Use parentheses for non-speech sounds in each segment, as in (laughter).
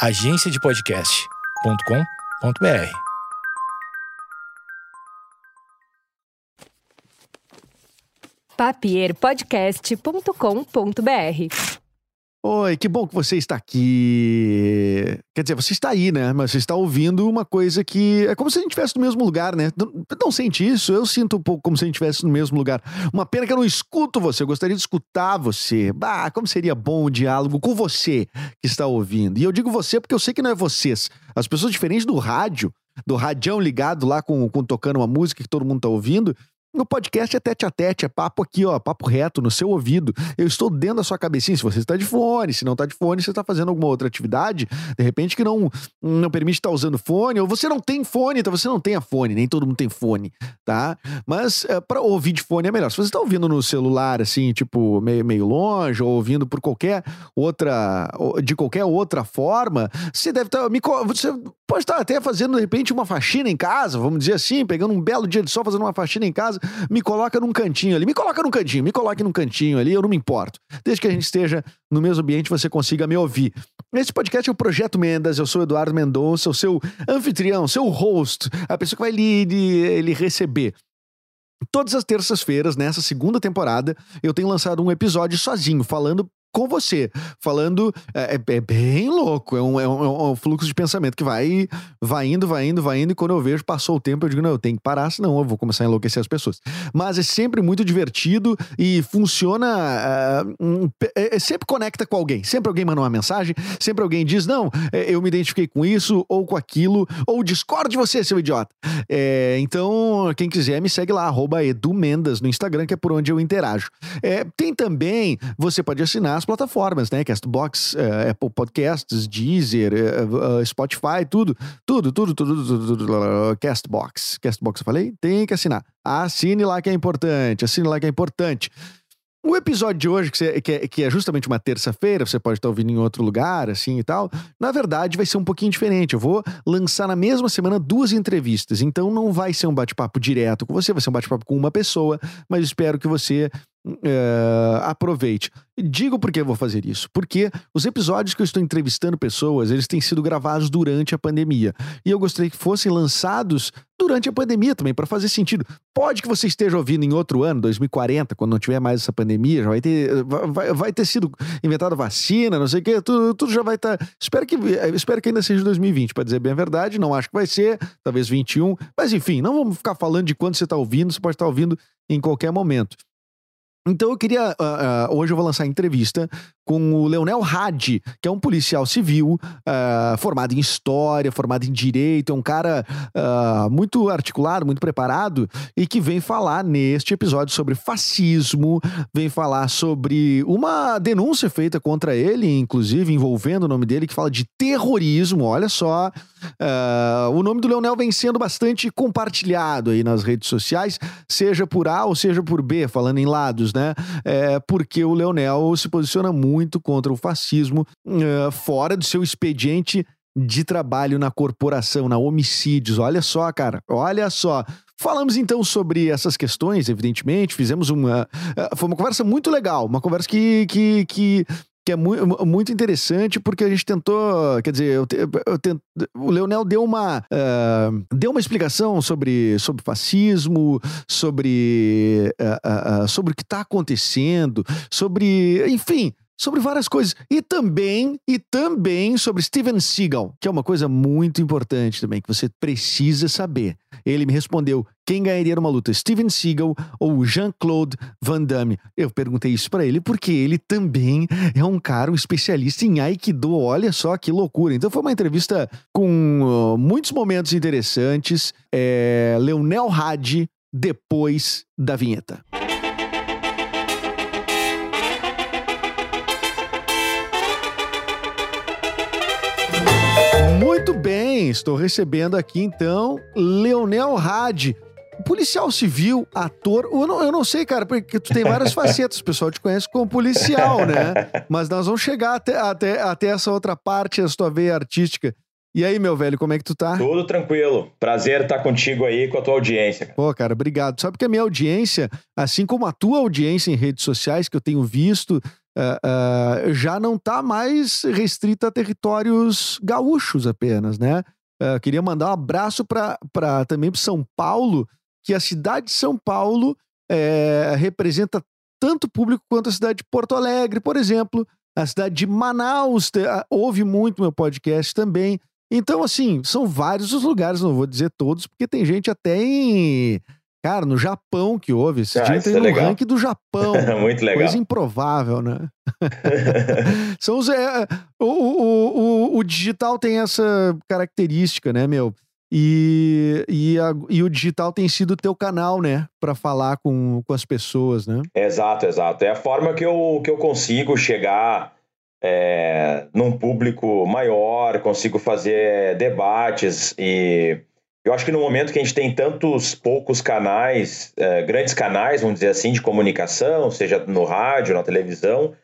agenciadepodcast.com.br. papierpodcast.com.br Oi, que bom que você está aqui. Quer dizer, você está aí, né? Mas você está ouvindo uma coisa que é como se a gente estivesse no mesmo lugar, né? Não, não sente isso? Eu sinto um pouco como se a gente estivesse no mesmo lugar. Uma pena que eu não escuto você. Eu gostaria de escutar você. Bah, como seria bom o diálogo com você que está ouvindo. E eu digo você porque eu sei que não é vocês. As pessoas diferentes do rádio, do radião ligado lá com, com tocando uma música que todo mundo está ouvindo, o podcast é tete a tete, é papo aqui, ó, papo reto no seu ouvido. Eu estou dentro da sua cabecinha. Se você está de fone, se não está de fone, você está fazendo alguma outra atividade, de repente que não não permite estar usando fone, ou você não tem fone, então você não tem a fone, nem todo mundo tem fone, tá? Mas é, para ouvir de fone é melhor. Se você está ouvindo no celular, assim, tipo, meio, meio longe, ou ouvindo por qualquer outra, de qualquer outra forma, você deve estar. Tá, você pode estar até fazendo, de repente, uma faxina em casa, vamos dizer assim, pegando um belo dia de sol, fazendo uma faxina em casa me coloca num cantinho ali, me coloca num cantinho, me coloque num cantinho ali, eu não me importo. Desde que a gente esteja no mesmo ambiente, você consiga me ouvir. Esse podcast é o Projeto Mendas, eu sou Eduardo Mendonça, o seu anfitrião, seu host, a pessoa que vai lhe, lhe, lhe receber. Todas as terças-feiras, nessa segunda temporada, eu tenho lançado um episódio sozinho, falando com você, falando. É, é, é bem louco, é um, é, um, é um, fluxo de pensamento que vai, vai indo, vai indo, vai indo, e quando eu vejo, passou o tempo, eu digo, não, eu tenho que parar, senão eu vou começar a enlouquecer as pessoas. Mas é sempre muito divertido e funciona. Uh, é, sempre conecta com alguém. Sempre alguém manda uma mensagem, sempre alguém diz, não, eu me identifiquei com isso, ou com aquilo, ou discordo de você, seu idiota. então, quem quiser, me segue lá, arroba edumendas no Instagram, que é por onde eu interajo. tem também, você pode assinar plataformas, né? Castbox, uh, Apple Podcasts, Deezer, uh, uh, Spotify, tudo, tudo, tudo, tudo, tudo, tudo, Castbox. Castbox, eu falei? Tem que assinar. Assine lá que é importante, assine lá que é importante. O episódio de hoje, que, você, que, é, que é, justamente uma terça-feira, você pode estar ouvindo em outro lugar, assim e tal, na verdade vai ser um pouquinho diferente. Eu vou lançar na mesma semana duas entrevistas, então não vai ser um bate-papo direto com você, vai ser um bate-papo com uma pessoa, mas espero que você Uh, aproveite. Digo por que eu vou fazer isso. Porque os episódios que eu estou entrevistando pessoas, eles têm sido gravados durante a pandemia. E eu gostaria que fossem lançados durante a pandemia também, para fazer sentido. Pode que você esteja ouvindo em outro ano, 2040, quando não tiver mais essa pandemia, já vai ter, vai, vai ter sido inventada vacina, não sei o quê, tudo, tudo já vai estar. Tá... Espero, que, espero que ainda seja 2020, para dizer bem a verdade. Não acho que vai ser, talvez 21. Mas enfim, não vamos ficar falando de quando você está ouvindo, você pode estar tá ouvindo em qualquer momento. Então eu queria. Uh, uh, hoje eu vou lançar entrevista com o Leonel Hadi, que é um policial civil uh, formado em história, formado em direito, é um cara muito articulado, muito preparado e que vem falar neste episódio sobre fascismo, vem falar sobre uma denúncia feita contra ele, inclusive envolvendo o nome dele, que fala de terrorismo. Olha só, o nome do Leonel vem sendo bastante compartilhado aí nas redes sociais, seja por A ou seja por B, falando em lados né? É, porque o Leonel se posiciona muito contra o fascismo, é, fora do seu expediente de trabalho na corporação, na homicídios. Olha só, cara, olha só. Falamos então sobre essas questões, evidentemente, fizemos uma. É, foi uma conversa muito legal, uma conversa que, que, que que é muito, muito interessante porque a gente tentou, quer dizer, eu, eu tent, o Leonel deu uma uh, deu uma explicação sobre, sobre fascismo, sobre uh, uh, sobre o que está acontecendo, sobre, enfim, sobre várias coisas. E também, e também sobre Steven Seagal, que é uma coisa muito importante também, que você precisa saber. Ele me respondeu: quem ganharia numa luta, Steven Seagal ou Jean-Claude Van Damme? Eu perguntei isso para ele porque ele também é um cara, um especialista em Aikido. Olha só que loucura. Então foi uma entrevista com uh, muitos momentos interessantes. É, Leonel Hadi, depois da vinheta. Muito bem, estou recebendo aqui então Leonel Hadi, policial civil, ator. Eu não, eu não sei, cara, porque tu tem várias (laughs) facetas. O pessoal te conhece como policial, né? Mas nós vamos chegar até, até, até essa outra parte, a sua veia artística. E aí, meu velho, como é que tu tá? Tudo tranquilo. Prazer estar contigo aí, com a tua audiência. Pô, cara, obrigado. Sabe que a minha audiência, assim como a tua audiência em redes sociais, que eu tenho visto, uh, já não está mais restrita a territórios gaúchos apenas, né? Uh, queria mandar um abraço para também para São Paulo, que a cidade de São Paulo é, representa tanto público quanto a cidade de Porto Alegre, por exemplo. A cidade de Manaus te, ouve muito meu podcast também. Então, assim, são vários os lugares, não vou dizer todos, porque tem gente até em Cara, no Japão que houve. Esse ah, dia tem é no legal. ranking do Japão. (laughs) Muito legal. Coisa improvável, né? (laughs) São os, é, o, o, o, o, digital tem essa característica, né, meu? E, e, a, e o digital tem sido o teu canal, né? Para falar com, com as pessoas, né? Exato, exato. É a forma que eu, que eu consigo chegar é, num público maior, consigo fazer debates e eu acho que no momento que a gente tem tantos poucos canais, é, grandes canais, vamos dizer assim, de comunicação, seja no rádio, na televisão,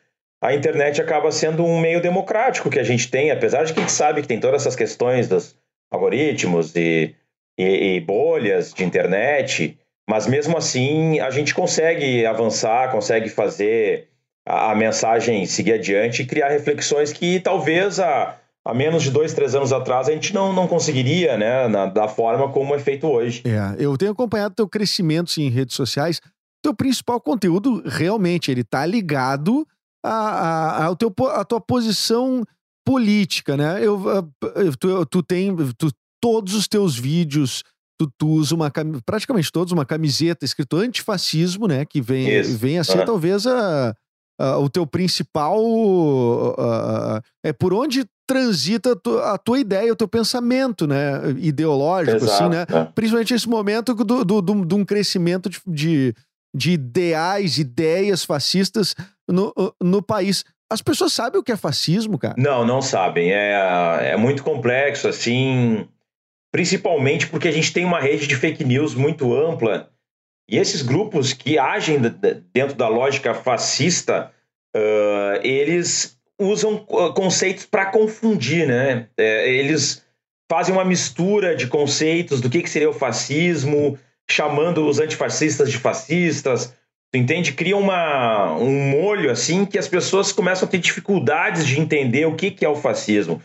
a internet acaba sendo um meio democrático que a gente tem, apesar de que a gente sabe que tem todas essas questões dos algoritmos e, e, e bolhas de internet, mas mesmo assim a gente consegue avançar, consegue fazer a, a mensagem seguir adiante e criar reflexões que talvez a há menos de dois, três anos atrás, a gente não, não conseguiria, né, na, da forma como é feito hoje. É, eu tenho acompanhado teu crescimento sim, em redes sociais. Teu principal conteúdo, realmente, ele tá ligado a, a, ao teu, a tua posição política, né? Eu, tu, tu tem tu, todos os teus vídeos, tu, tu usa uma praticamente todos uma camiseta escrito antifascismo, né? Que vem, vem a ser uhum. talvez a, a, o teu principal é por onde transita a tua, ideia, o teu pensamento, né? Ideológico, assim, Exato, assim, né? É. Principalmente nesse momento do, do, do, de um crescimento de, de, de, ideais, ideias fascistas no, no país. As pessoas sabem o que é fascismo, cara? Não, não sabem. É, é muito complexo, assim. Principalmente porque a gente tem uma rede de fake news muito ampla. E esses grupos que agem dentro da lógica fascista, uh, eles usam conceitos para confundir, né? É, eles fazem uma mistura de conceitos do que, que seria o fascismo, chamando os antifascistas de fascistas. Tu entende? Cria uma, um molho assim que as pessoas começam a ter dificuldades de entender o que, que é o fascismo.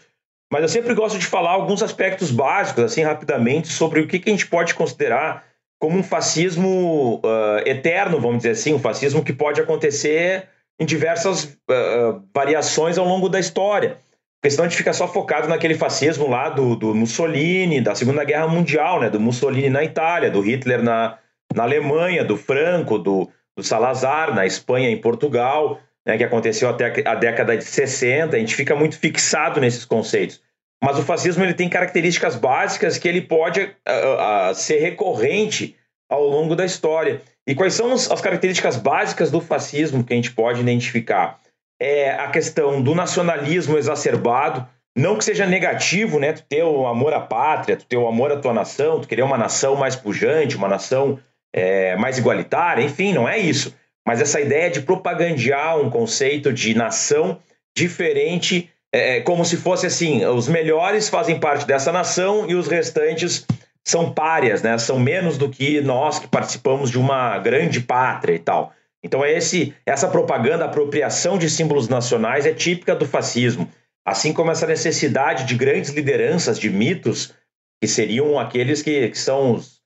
Mas eu sempre gosto de falar alguns aspectos básicos, assim, rapidamente, sobre o que, que a gente pode considerar como um fascismo uh, eterno, vamos dizer assim, um fascismo que pode acontecer em diversas uh, variações ao longo da história. Porque senão a gente fica só focado naquele fascismo lá do, do Mussolini, da Segunda Guerra Mundial, né? do Mussolini na Itália, do Hitler na, na Alemanha, do Franco, do, do Salazar na Espanha em Portugal, né? que aconteceu até a década de 60. A gente fica muito fixado nesses conceitos. Mas o fascismo ele tem características básicas que ele pode uh, uh, ser recorrente ao longo da história. E quais são as características básicas do fascismo que a gente pode identificar? É a questão do nacionalismo exacerbado, não que seja negativo, né? Tu ter o amor à pátria, tu ter o amor à tua nação, tu querer uma nação mais pujante, uma nação é, mais igualitária, enfim, não é isso. Mas essa ideia de propagandear um conceito de nação diferente, é, como se fosse assim: os melhores fazem parte dessa nação e os restantes são párias, né? São menos do que nós que participamos de uma grande pátria e tal. Então é esse essa propaganda, apropriação de símbolos nacionais é típica do fascismo, assim como essa necessidade de grandes lideranças, de mitos que seriam aqueles que, que são os,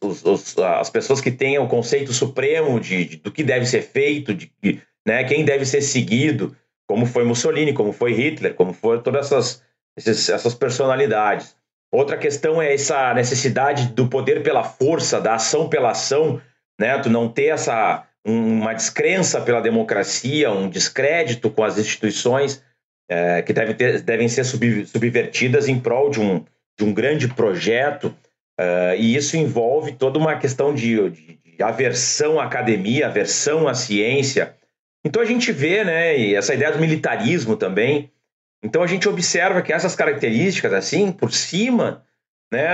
os, os, as pessoas que têm o conceito supremo de, de, do que deve ser feito, de, né, quem deve ser seguido, como foi Mussolini, como foi Hitler, como foram todas essas, essas personalidades. Outra questão é essa necessidade do poder pela força, da ação pela ação, né? Tu não ter essa uma descrença pela democracia, um descrédito com as instituições é, que devem, ter, devem ser sub, subvertidas em prol de um, de um grande projeto. Uh, e isso envolve toda uma questão de, de, de, aversão à academia, aversão à ciência. Então a gente vê, né, e essa ideia do militarismo também, então a gente observa que essas características, assim, por cima, né,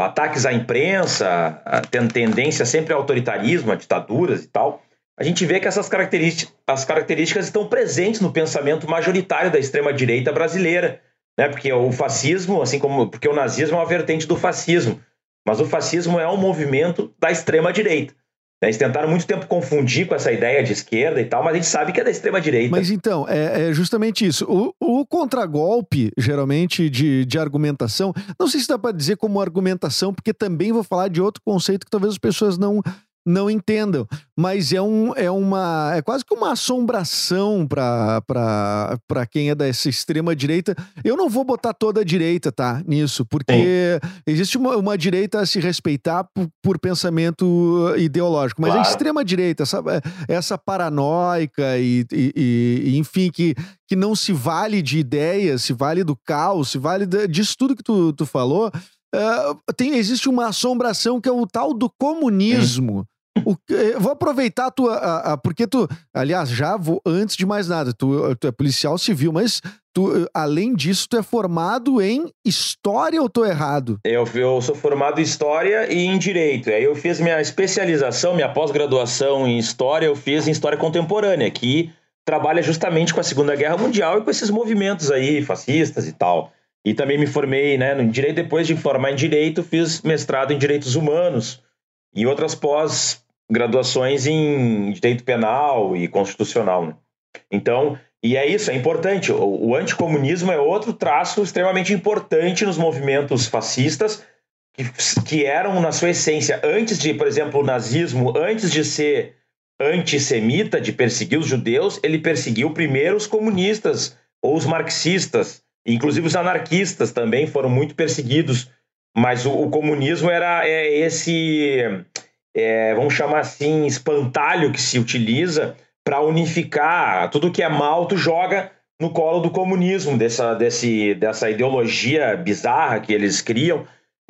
ataques à imprensa, tendo tendência sempre ao autoritarismo, a ditaduras e tal, a gente vê que essas características, as características estão presentes no pensamento majoritário da extrema direita brasileira, né? Porque o fascismo, assim como porque o nazismo é uma vertente do fascismo, mas o fascismo é um movimento da extrema direita. Eles tentaram muito tempo confundir com essa ideia de esquerda e tal, mas a gente sabe que é da extrema-direita. Mas então, é, é justamente isso. O, o contragolpe, geralmente, de, de argumentação, não sei se dá para dizer como argumentação, porque também vou falar de outro conceito que talvez as pessoas não não entendam. Mas é, um, é uma. É quase que uma assombração para quem é dessa extrema direita. Eu não vou botar toda a direita, tá? Nisso, porque Sim. existe uma, uma direita a se respeitar por, por pensamento ideológico. Mas claro. a extrema direita, essa, essa paranoica e, e, e, enfim, que, que não se vale de ideias, se vale do caos, se vale disso tudo que tu, tu falou. Uh, tem, existe uma assombração que é o tal do comunismo. O, vou aproveitar a tua. A, a, porque tu. Aliás, já vou. Antes de mais nada, tu, tu é policial civil, mas tu, além disso, tu é formado em História ou tô errado? Eu, eu sou formado em História e em Direito. Aí eu fiz minha especialização, minha pós-graduação em História, eu fiz em História Contemporânea, que trabalha justamente com a Segunda Guerra Mundial e com esses movimentos aí, fascistas e tal. E também me formei né, no Direito, depois de formar em Direito, fiz mestrado em Direitos Humanos e outras pós graduações em direito penal e constitucional. Né? Então, e é isso, é importante. O, o anticomunismo é outro traço extremamente importante nos movimentos fascistas, que, que eram, na sua essência, antes de, por exemplo, o nazismo, antes de ser antissemita, de perseguir os judeus, ele perseguiu primeiro os comunistas ou os marxistas, inclusive os anarquistas também foram muito perseguidos. Mas o, o comunismo era é, esse é, vamos chamar assim, espantalho que se utiliza para unificar tudo que é mal, tu joga no colo do comunismo, dessa, desse, dessa ideologia bizarra que eles criam.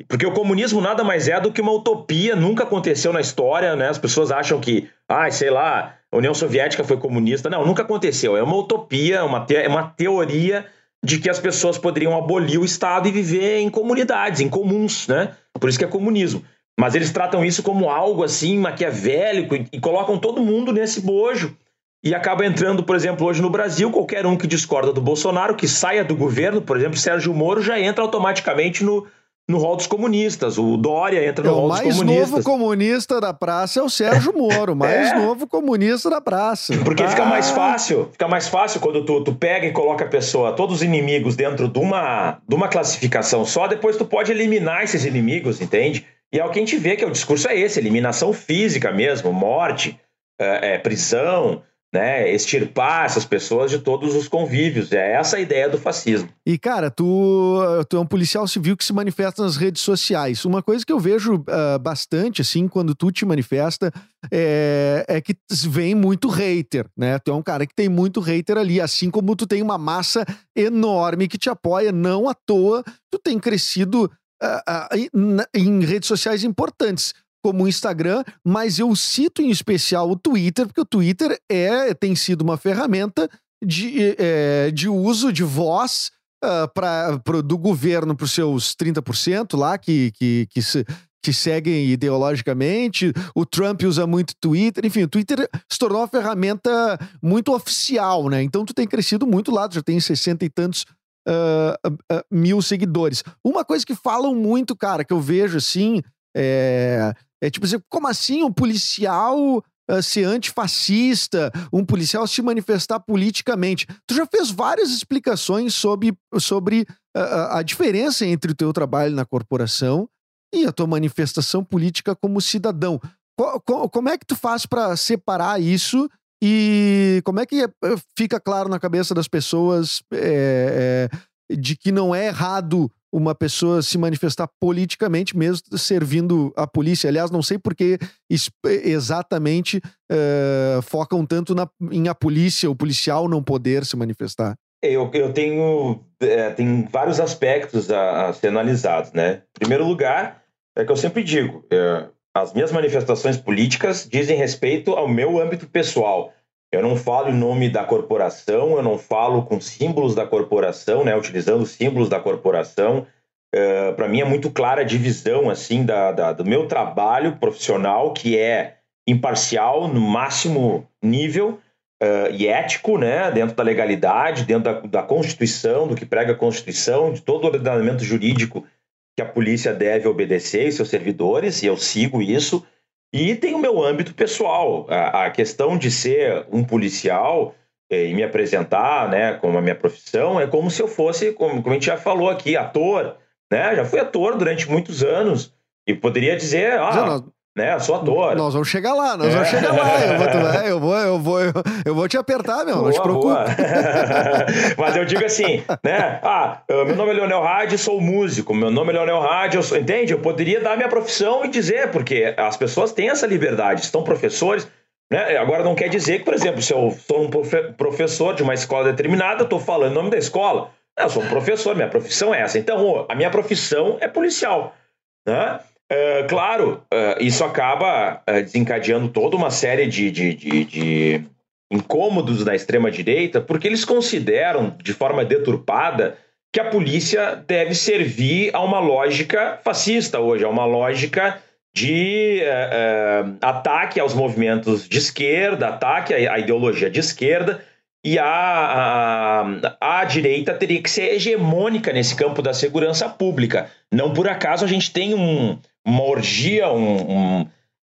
Porque o comunismo nada mais é do que uma utopia, nunca aconteceu na história, né? As pessoas acham que, ah, sei lá, a União Soviética foi comunista. Não, nunca aconteceu. É uma utopia, uma, te uma teoria de que as pessoas poderiam abolir o Estado e viver em comunidades, em comuns, né? Por isso que é comunismo. Mas eles tratam isso como algo assim maquiavélico e, e colocam todo mundo nesse bojo. E acaba entrando, por exemplo, hoje no Brasil, qualquer um que discorda do Bolsonaro, que saia do governo, por exemplo, Sérgio Moro já entra automaticamente no, no rol dos comunistas. O Dória entra no é, rol dos comunistas. O mais novo comunista da praça é o Sérgio Moro, o (laughs) mais é. novo comunista da praça. Porque ah. fica mais fácil, fica mais fácil quando tu, tu pega e coloca a pessoa, todos os inimigos dentro de uma, de uma classificação só, depois tu pode eliminar esses inimigos, entende? E é o que a gente vê que é o discurso é esse, eliminação física mesmo, morte, é, é, prisão, né, extirpar essas pessoas de todos os convívios. É essa a ideia do fascismo. E, cara, tu, tu é um policial civil que se manifesta nas redes sociais. Uma coisa que eu vejo uh, bastante, assim, quando tu te manifesta, é, é, que vem muito hater, né? Tu é um cara que tem muito hater ali, assim como tu tem uma massa enorme que te apoia, não à toa, tu tem crescido uh, em redes sociais importantes como o Instagram, mas eu cito em especial o Twitter, porque o Twitter é, tem sido uma ferramenta de, é, de uso de voz uh, pra, pro, do governo para os seus 30% lá, que, que, que, se, que seguem ideologicamente. O Trump usa muito Twitter. Enfim, o Twitter se tornou uma ferramenta muito oficial, né? Então tu tem crescido muito lá, tu já tem 60 e tantos uh, mil seguidores. Uma coisa que falam muito, cara, que eu vejo assim, é, é tipo assim, como assim um policial uh, ser antifascista, um policial se manifestar politicamente? Tu já fez várias explicações sobre, sobre a diferença entre o teu trabalho na corporação e a tua manifestação política como cidadão. Como é que tu faz para separar isso e como é que eh, fica claro na cabeça das pessoas é, é, de que não é errado uma pessoa se manifestar politicamente, mesmo servindo a polícia? Aliás, não sei por que exatamente é, focam tanto na, em a polícia, o policial não poder se manifestar. Eu, eu tenho, tem vários aspectos a, a, ser analisados, né? Em primeiro lugar, é que eu sempre digo, as minhas manifestações políticas dizem respeito ao meu âmbito pessoal. Eu não falo em nome da corporação, eu não falo com símbolos da corporação, né, utilizando símbolos da corporação. Uh, eh, Para mim é muito clara a divisão assim da, da, do meu trabalho profissional, que é imparcial no máximo nível uh, e ético, né, dentro da legalidade, dentro da, da Constituição, do que prega a Constituição, de todo o ordenamento jurídico que a polícia deve obedecer e seus servidores, e eu sigo isso. E tem o meu âmbito pessoal. A, a questão de ser um policial eh, e me apresentar né, como a minha profissão é como se eu fosse, como, como a gente já falou aqui, ator. Né? Já fui ator durante muitos anos. E poderia dizer, ah, né? Sou ator. Nós vamos chegar lá, nós é. vamos chegar lá. Eu vou, é, eu vou, eu vou, eu, eu vou te apertar, meu. Boa, não te preocupe. (laughs) Mas eu digo assim, né? Ah, meu nome é Leonel Rádio, sou músico. Meu nome é Leonel Rádio, sou... entende? Eu poderia dar minha profissão e dizer, porque as pessoas têm essa liberdade. Estão professores, né? Agora não quer dizer que, por exemplo, se eu sou um professor de uma escola determinada, eu estou falando o nome da escola. Eu sou um professor, minha profissão é essa. Então, a minha profissão é policial. Né? Uh, claro, uh, isso acaba uh, desencadeando toda uma série de, de, de, de incômodos da extrema-direita, porque eles consideram, de forma deturpada, que a polícia deve servir a uma lógica fascista hoje, a uma lógica de ataque aos movimentos de esquerda, ataque à ideologia de esquerda, e a, a, a, direita teria que ser hegemônica nesse campo da segurança pública. Não por acaso a gente tem um, uma orgia, um, um,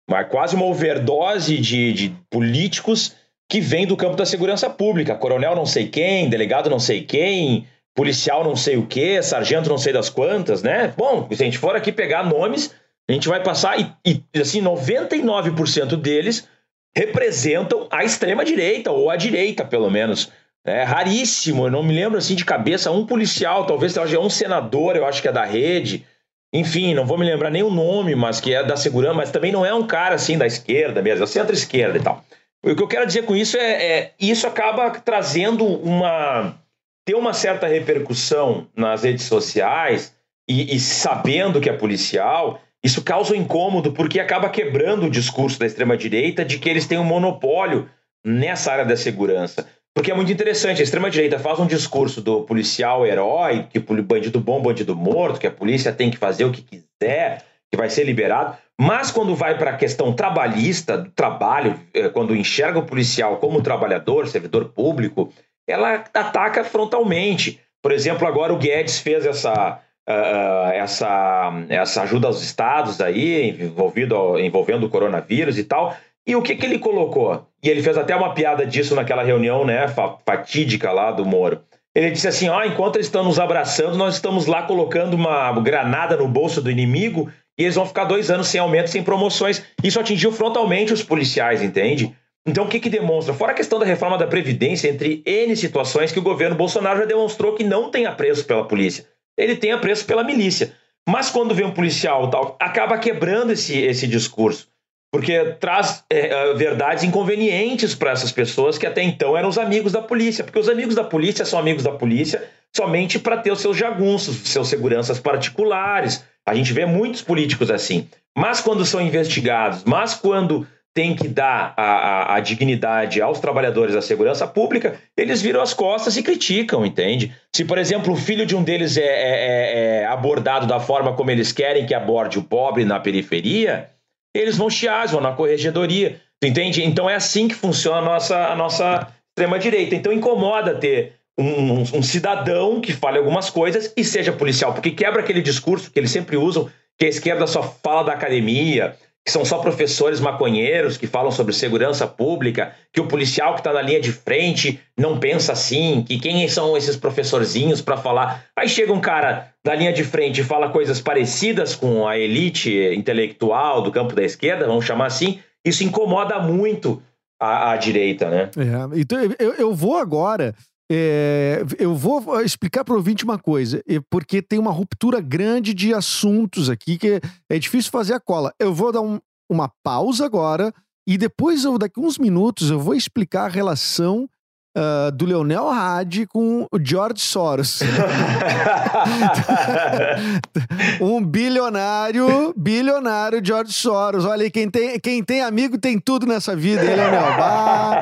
uma, quase uma overdose de, de políticos que vem do campo da segurança pública. Coronel não sei quem, delegado não sei quem, policial não sei o que, sargento não sei das quantas, né? Bom, se a gente for aqui pegar nomes, a gente vai passar e, e assim, 99% deles representam a extrema direita ou a direita, pelo menos. É raríssimo, eu não me lembro assim de cabeça um policial, talvez seja um senador, eu acho que é da rede, enfim, não vou me lembrar nem o nome, mas que é da segurança, mas também não é um cara assim da esquerda mesmo, é centro-esquerda e tal. O que eu quero dizer com isso é, é isso acaba trazendo uma ter uma certa repercussão nas redes sociais e, e sabendo que é policial, isso causa um incômodo porque acaba quebrando o discurso da extrema direita de que eles têm um monopólio nessa área da segurança. Porque é muito interessante, a extrema-direita faz um discurso do policial herói, que bandido bom, bandido morto, que a polícia tem que fazer o que quiser, que vai ser liberado. Mas quando vai para a questão trabalhista, do trabalho, eh, quando enxerga o policial como trabalhador, servidor público, ela ataca frontalmente. Por exemplo, agora o Guedes fez essa, uh, essa, essa ajuda aos estados aí, envolvido, envolvendo o coronavírus e tal. E o que, que ele colocou? E ele fez até uma piada disso naquela reunião, né, fatídica lá do Moro. Ele disse assim: ó, enquanto eles estão nos abraçando, nós estamos lá colocando uma granada no bolso do inimigo e eles vão ficar dois anos sem aumento, sem promoções. Isso atingiu frontalmente os policiais, entende? Então, o que, que demonstra? Fora a questão da reforma da Previdência, entre N situações que o governo Bolsonaro já demonstrou que não tem apreço pela polícia. Ele tem apreço pela milícia. Mas quando vem um policial tal, acaba quebrando esse, esse discurso porque traz é, é, verdades inconvenientes para essas pessoas que até então eram os amigos da polícia, porque os amigos da polícia são amigos da polícia somente para ter os seus jagunços, seus seguranças particulares. A gente vê muitos políticos assim. Mas quando são investigados, mas quando tem que dar a, a, a, dignidade aos trabalhadores da segurança pública, eles viram as costas e criticam, entende? Se, por exemplo, o filho de um deles é, é, é, é abordado da forma como eles querem que aborde o pobre na periferia, eles vão chiar, vão na corregedoria. Entende? Então é assim que funciona a nossa, a nossa extrema-direita. Então incomoda ter um, um, um, cidadão que fale algumas coisas e seja policial, porque quebra aquele discurso que eles sempre usam, que a esquerda só fala da academia, que são só professores maconheiros que falam sobre segurança pública, que o policial que está na linha de frente não pensa assim, que quem são esses professorzinhos para falar. Aí chega um cara da linha de frente e fala coisas parecidas com a elite intelectual do campo da esquerda, vamos chamar assim, isso incomoda muito a, a direita, né? É, então eu, eu vou agora é, eu vou explicar para o ouvinte uma coisa, porque tem uma ruptura grande de assuntos aqui que é difícil fazer a cola. Eu vou dar um, uma pausa agora e depois, eu, daqui uns minutos, eu vou explicar a relação uh, do Leonel Hadi com o George Soros. (laughs) um bilionário, bilionário George Soros. Olha aí, quem tem, quem tem amigo tem tudo nessa vida, hein, Leonel? Bah.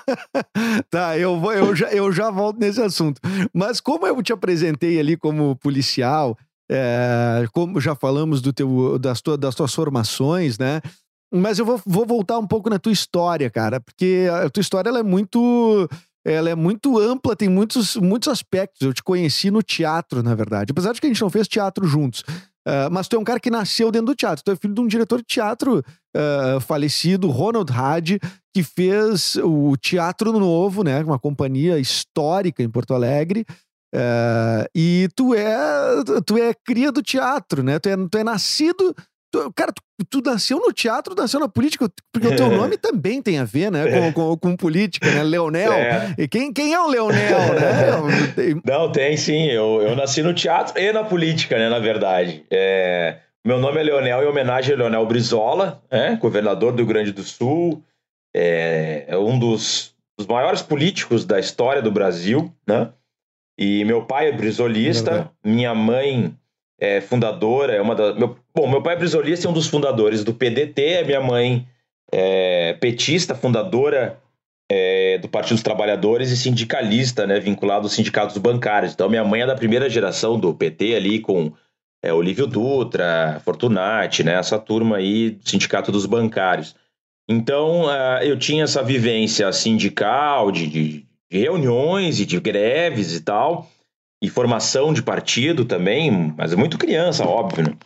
(laughs) tá, eu, vou, eu, já, eu já volto nesse assunto. Mas como eu te apresentei ali como policial, é, como já falamos do teu, das, tua, das tuas formações, né? Mas eu vou, vou voltar um pouco na tua história, cara, porque a tua história ela é muito ela é muito ampla, tem muitos, muitos aspectos. Eu te conheci no teatro, na verdade. Apesar de que a gente não fez teatro juntos. Uh, mas tu é um cara que nasceu dentro do teatro. Tu é filho de um diretor de teatro uh, falecido, Ronald Hadi, que fez o Teatro Novo, né? Uma companhia histórica em Porto Alegre. Uh, e tu é, tu é cria do teatro, né? Tu é, tu é nascido Tu, cara, tu, tu, nasceu no teatro, nasceu na política, porque o teu nome também tem a ver, né, com, com, com política, né? Leonel. É. E quem, quem é o Leonel, né? (laughs) Não, tem sim. Eu, eu nasci no teatro e na política, né, na verdade. É, meu nome é Leonel em homenagem a Leonel Brizola, é, governador do Rio Grande do Sul, é, é um dos, dos maiores políticos da história do Brasil, né? E meu pai é brizolista, minha mãe é fundadora, é uma da. Meu, bom, meu pai é brisolista é um dos fundadores do PDT, a minha mãe é petista, fundadora é, do Partido dos Trabalhadores e sindicalista, né, vinculado aos sindicatos bancários. Então, minha mãe é da primeira geração do PT ali com é, Olívio Dutra, Fortunati, né, essa turma aí do sindicato dos bancários. Então, uh, eu tinha essa vivência sindical, de, de, de reuniões e de greves e tal e formação de partido também, mas muito criança, óbvio, né?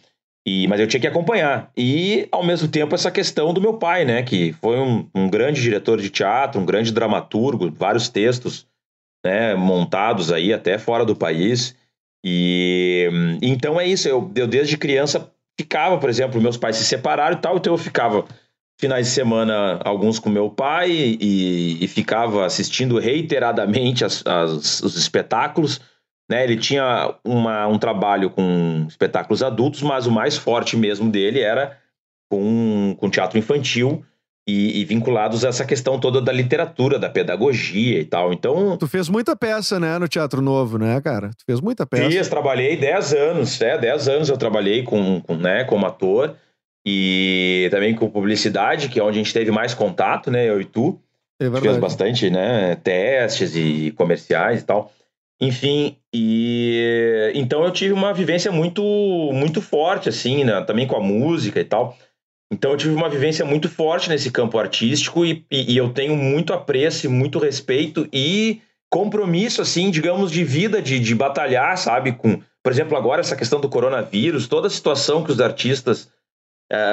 E, mas eu tinha que acompanhar. E, ao mesmo tempo, essa questão do meu pai, né? Que foi um, um grande diretor de teatro, um grande dramaturgo, vários textos né, montados aí até fora do país. E então é isso. Eu, eu desde criança ficava, por exemplo, meus pais se separaram e tal, então eu ficava finais de semana alguns com meu pai e, e ficava assistindo reiteradamente as, as, os espetáculos né? Ele tinha uma, um trabalho com espetáculos adultos, mas o mais forte mesmo dele era com, com teatro infantil e, e, vinculados a essa questão toda da literatura, da pedagogia e tal. Então. Tu fez muita peça, né, no Teatro Novo, né, cara? Tu fez muita peça. Fiz, trabalhei 10 anos, é, 10 anos eu trabalhei com, com, né, como ator e também com publicidade, que é onde a gente teve mais contato, né, eu e tu. É verdade. Fez bastante, né, testes e comerciais e tal. Enfim, e então eu tive uma vivência muito muito forte assim, né? também com a música e tal. Então eu tive uma vivência muito forte nesse campo artístico e, e, e eu tenho muito apreço, muito respeito e compromisso assim, digamos, de vida, de, de batalhar, sabe, com, por exemplo, agora essa questão do coronavírus, toda a situação que os artistas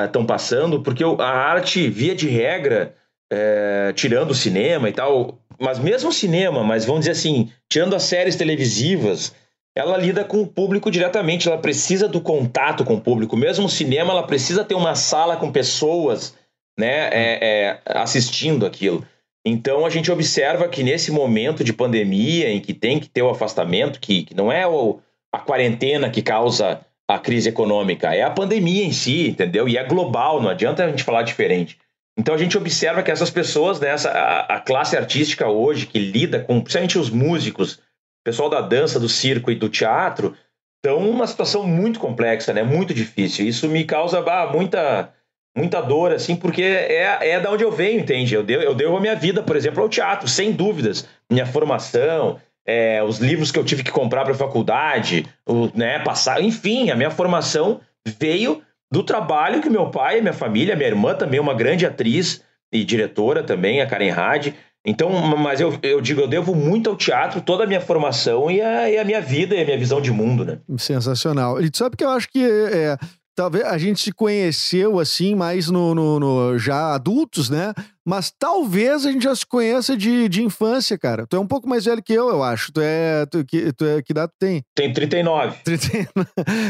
estão uh, passando, porque a arte, via de regra, uh, tirando o cinema e tal, mas mesmo o cinema, mas vamos dizer assim, tirando as séries televisivas, ela lida com o público diretamente, ela precisa do contato com o público. Mesmo o cinema, ela precisa ter uma sala com pessoas né, é, é, assistindo aquilo. Então a gente observa que nesse momento de pandemia, em que tem que ter o afastamento, que, que não é o, a quarentena que causa a crise econômica, é a pandemia em si, entendeu? E é global, não adianta a gente falar diferente. Então a gente observa que essas pessoas, né, essa, a, a, classe artística hoje que lida com, principalmente os músicos, o pessoal da dança, do circo e do teatro, estão numa situação muito complexa, né, muito difícil. Isso me causa muita muita dor, assim, porque é, é da onde eu venho, entende? Eu devo, eu devo a minha vida, por exemplo, ao teatro, sem dúvidas. Minha formação, é, os livros que eu tive que comprar para a faculdade, o, né, passar, enfim, a minha formação veio do trabalho que meu pai, minha família, minha irmã também é uma grande atriz e diretora também, a Karen Hadi. Então, mas eu, eu digo, eu devo muito ao teatro, toda a minha formação e a, e a minha vida e a minha visão de mundo, né? Sensacional. E sabe que eu acho que é, talvez a gente se conheceu assim mais no, no, no, já adultos, né? Mas talvez a gente já se conheça de, de infância, cara. Tu é um pouco mais velho que eu, eu acho. Tu é. Tu, que, tu é que data tu tem? Tem 39.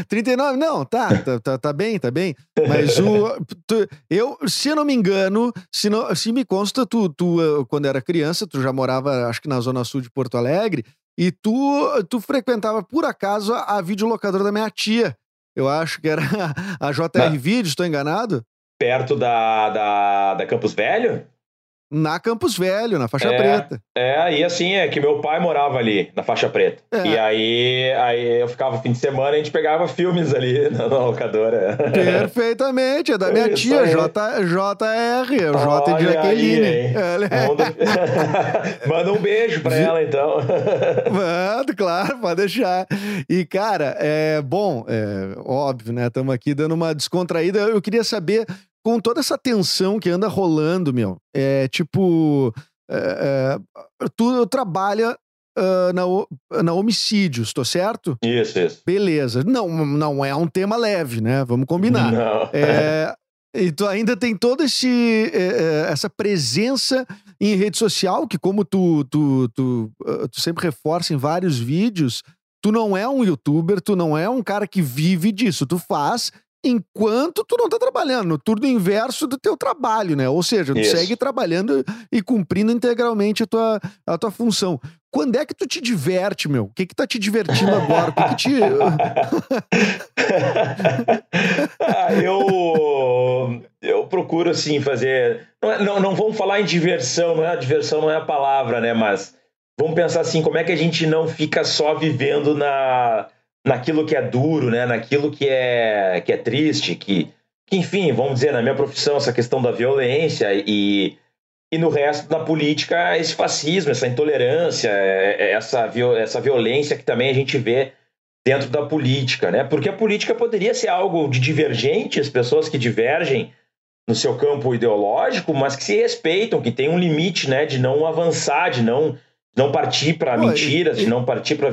39? (laughs) Não, tá, tá, tá, tá bem, tá bem. Mas o. Tu, eu, se eu não me engano, se, não, se me consta, tu, tu, eh, quando era criança, tu já morava, acho que na Zona Sul de Porto Alegre, e tu, tu frequentava, por acaso, a, a videolocadora da minha tia. Eu acho que era (laughs) a JR. Vídeo, estou enganado? Perto da, da, da Campus Velho? Na Campus Velho, na faixa é, preta. É, e assim, é que meu pai morava ali, na faixa preta. É. E aí, aí eu ficava fim de semana e a gente pegava filmes ali na, (laughs) na locadora. Perfeitamente, é da minha Isso tia, J, JR, o J de Jaqueline. Aí, Manda... (laughs) Manda um beijo pra ela, então. (laughs) Manda, claro, pode deixar. E, cara, é bom, é óbvio, né? Estamos aqui dando uma descontraída. Eu queria saber com toda essa tensão que anda rolando, meu, é tipo. É, é, tu trabalha uh, na, na homicídios, tô certo? Isso, isso. Beleza. Não, não é um tema leve, né? Vamos combinar. Não. É, e tu ainda tem toda esse, é, essa presença em rede social, que como tu, tu, tu, uh, tu sempre reforça em vários vídeos, tu não é um youtuber, tu não é um cara que vive disso, tu faz enquanto tu não tá trabalhando, no turno inverso do teu trabalho, né? Ou seja, tu Isso. segue trabalhando e cumprindo integralmente a tua, a tua função. Quando é que tu te diverte, meu? O que que tá te divertindo agora? O que que te... (laughs) Ah, eu, eu procuro, assim, fazer. Não, é- não, não vamos falar em diversão, não é? Diversão não é a palavra, né? Mas vamos pensar assim: como é que a gente não fica só vivendo na, naquilo que é duro, né? Naquilo que é, que é triste, que, que, enfim, vamos dizer, na minha profissão, essa questão da violência e. E no resto da política, esse fascismo, essa intolerância, é- é essa, essa violência que também a gente vê dentro da política, né? Porque a política poderia ser algo de divergente, as pessoas que divergem no seu campo ideológico, mas que se respeitam, que tem um limite, né, de não avançar, de não não partir para mentiras, e- de não partir para e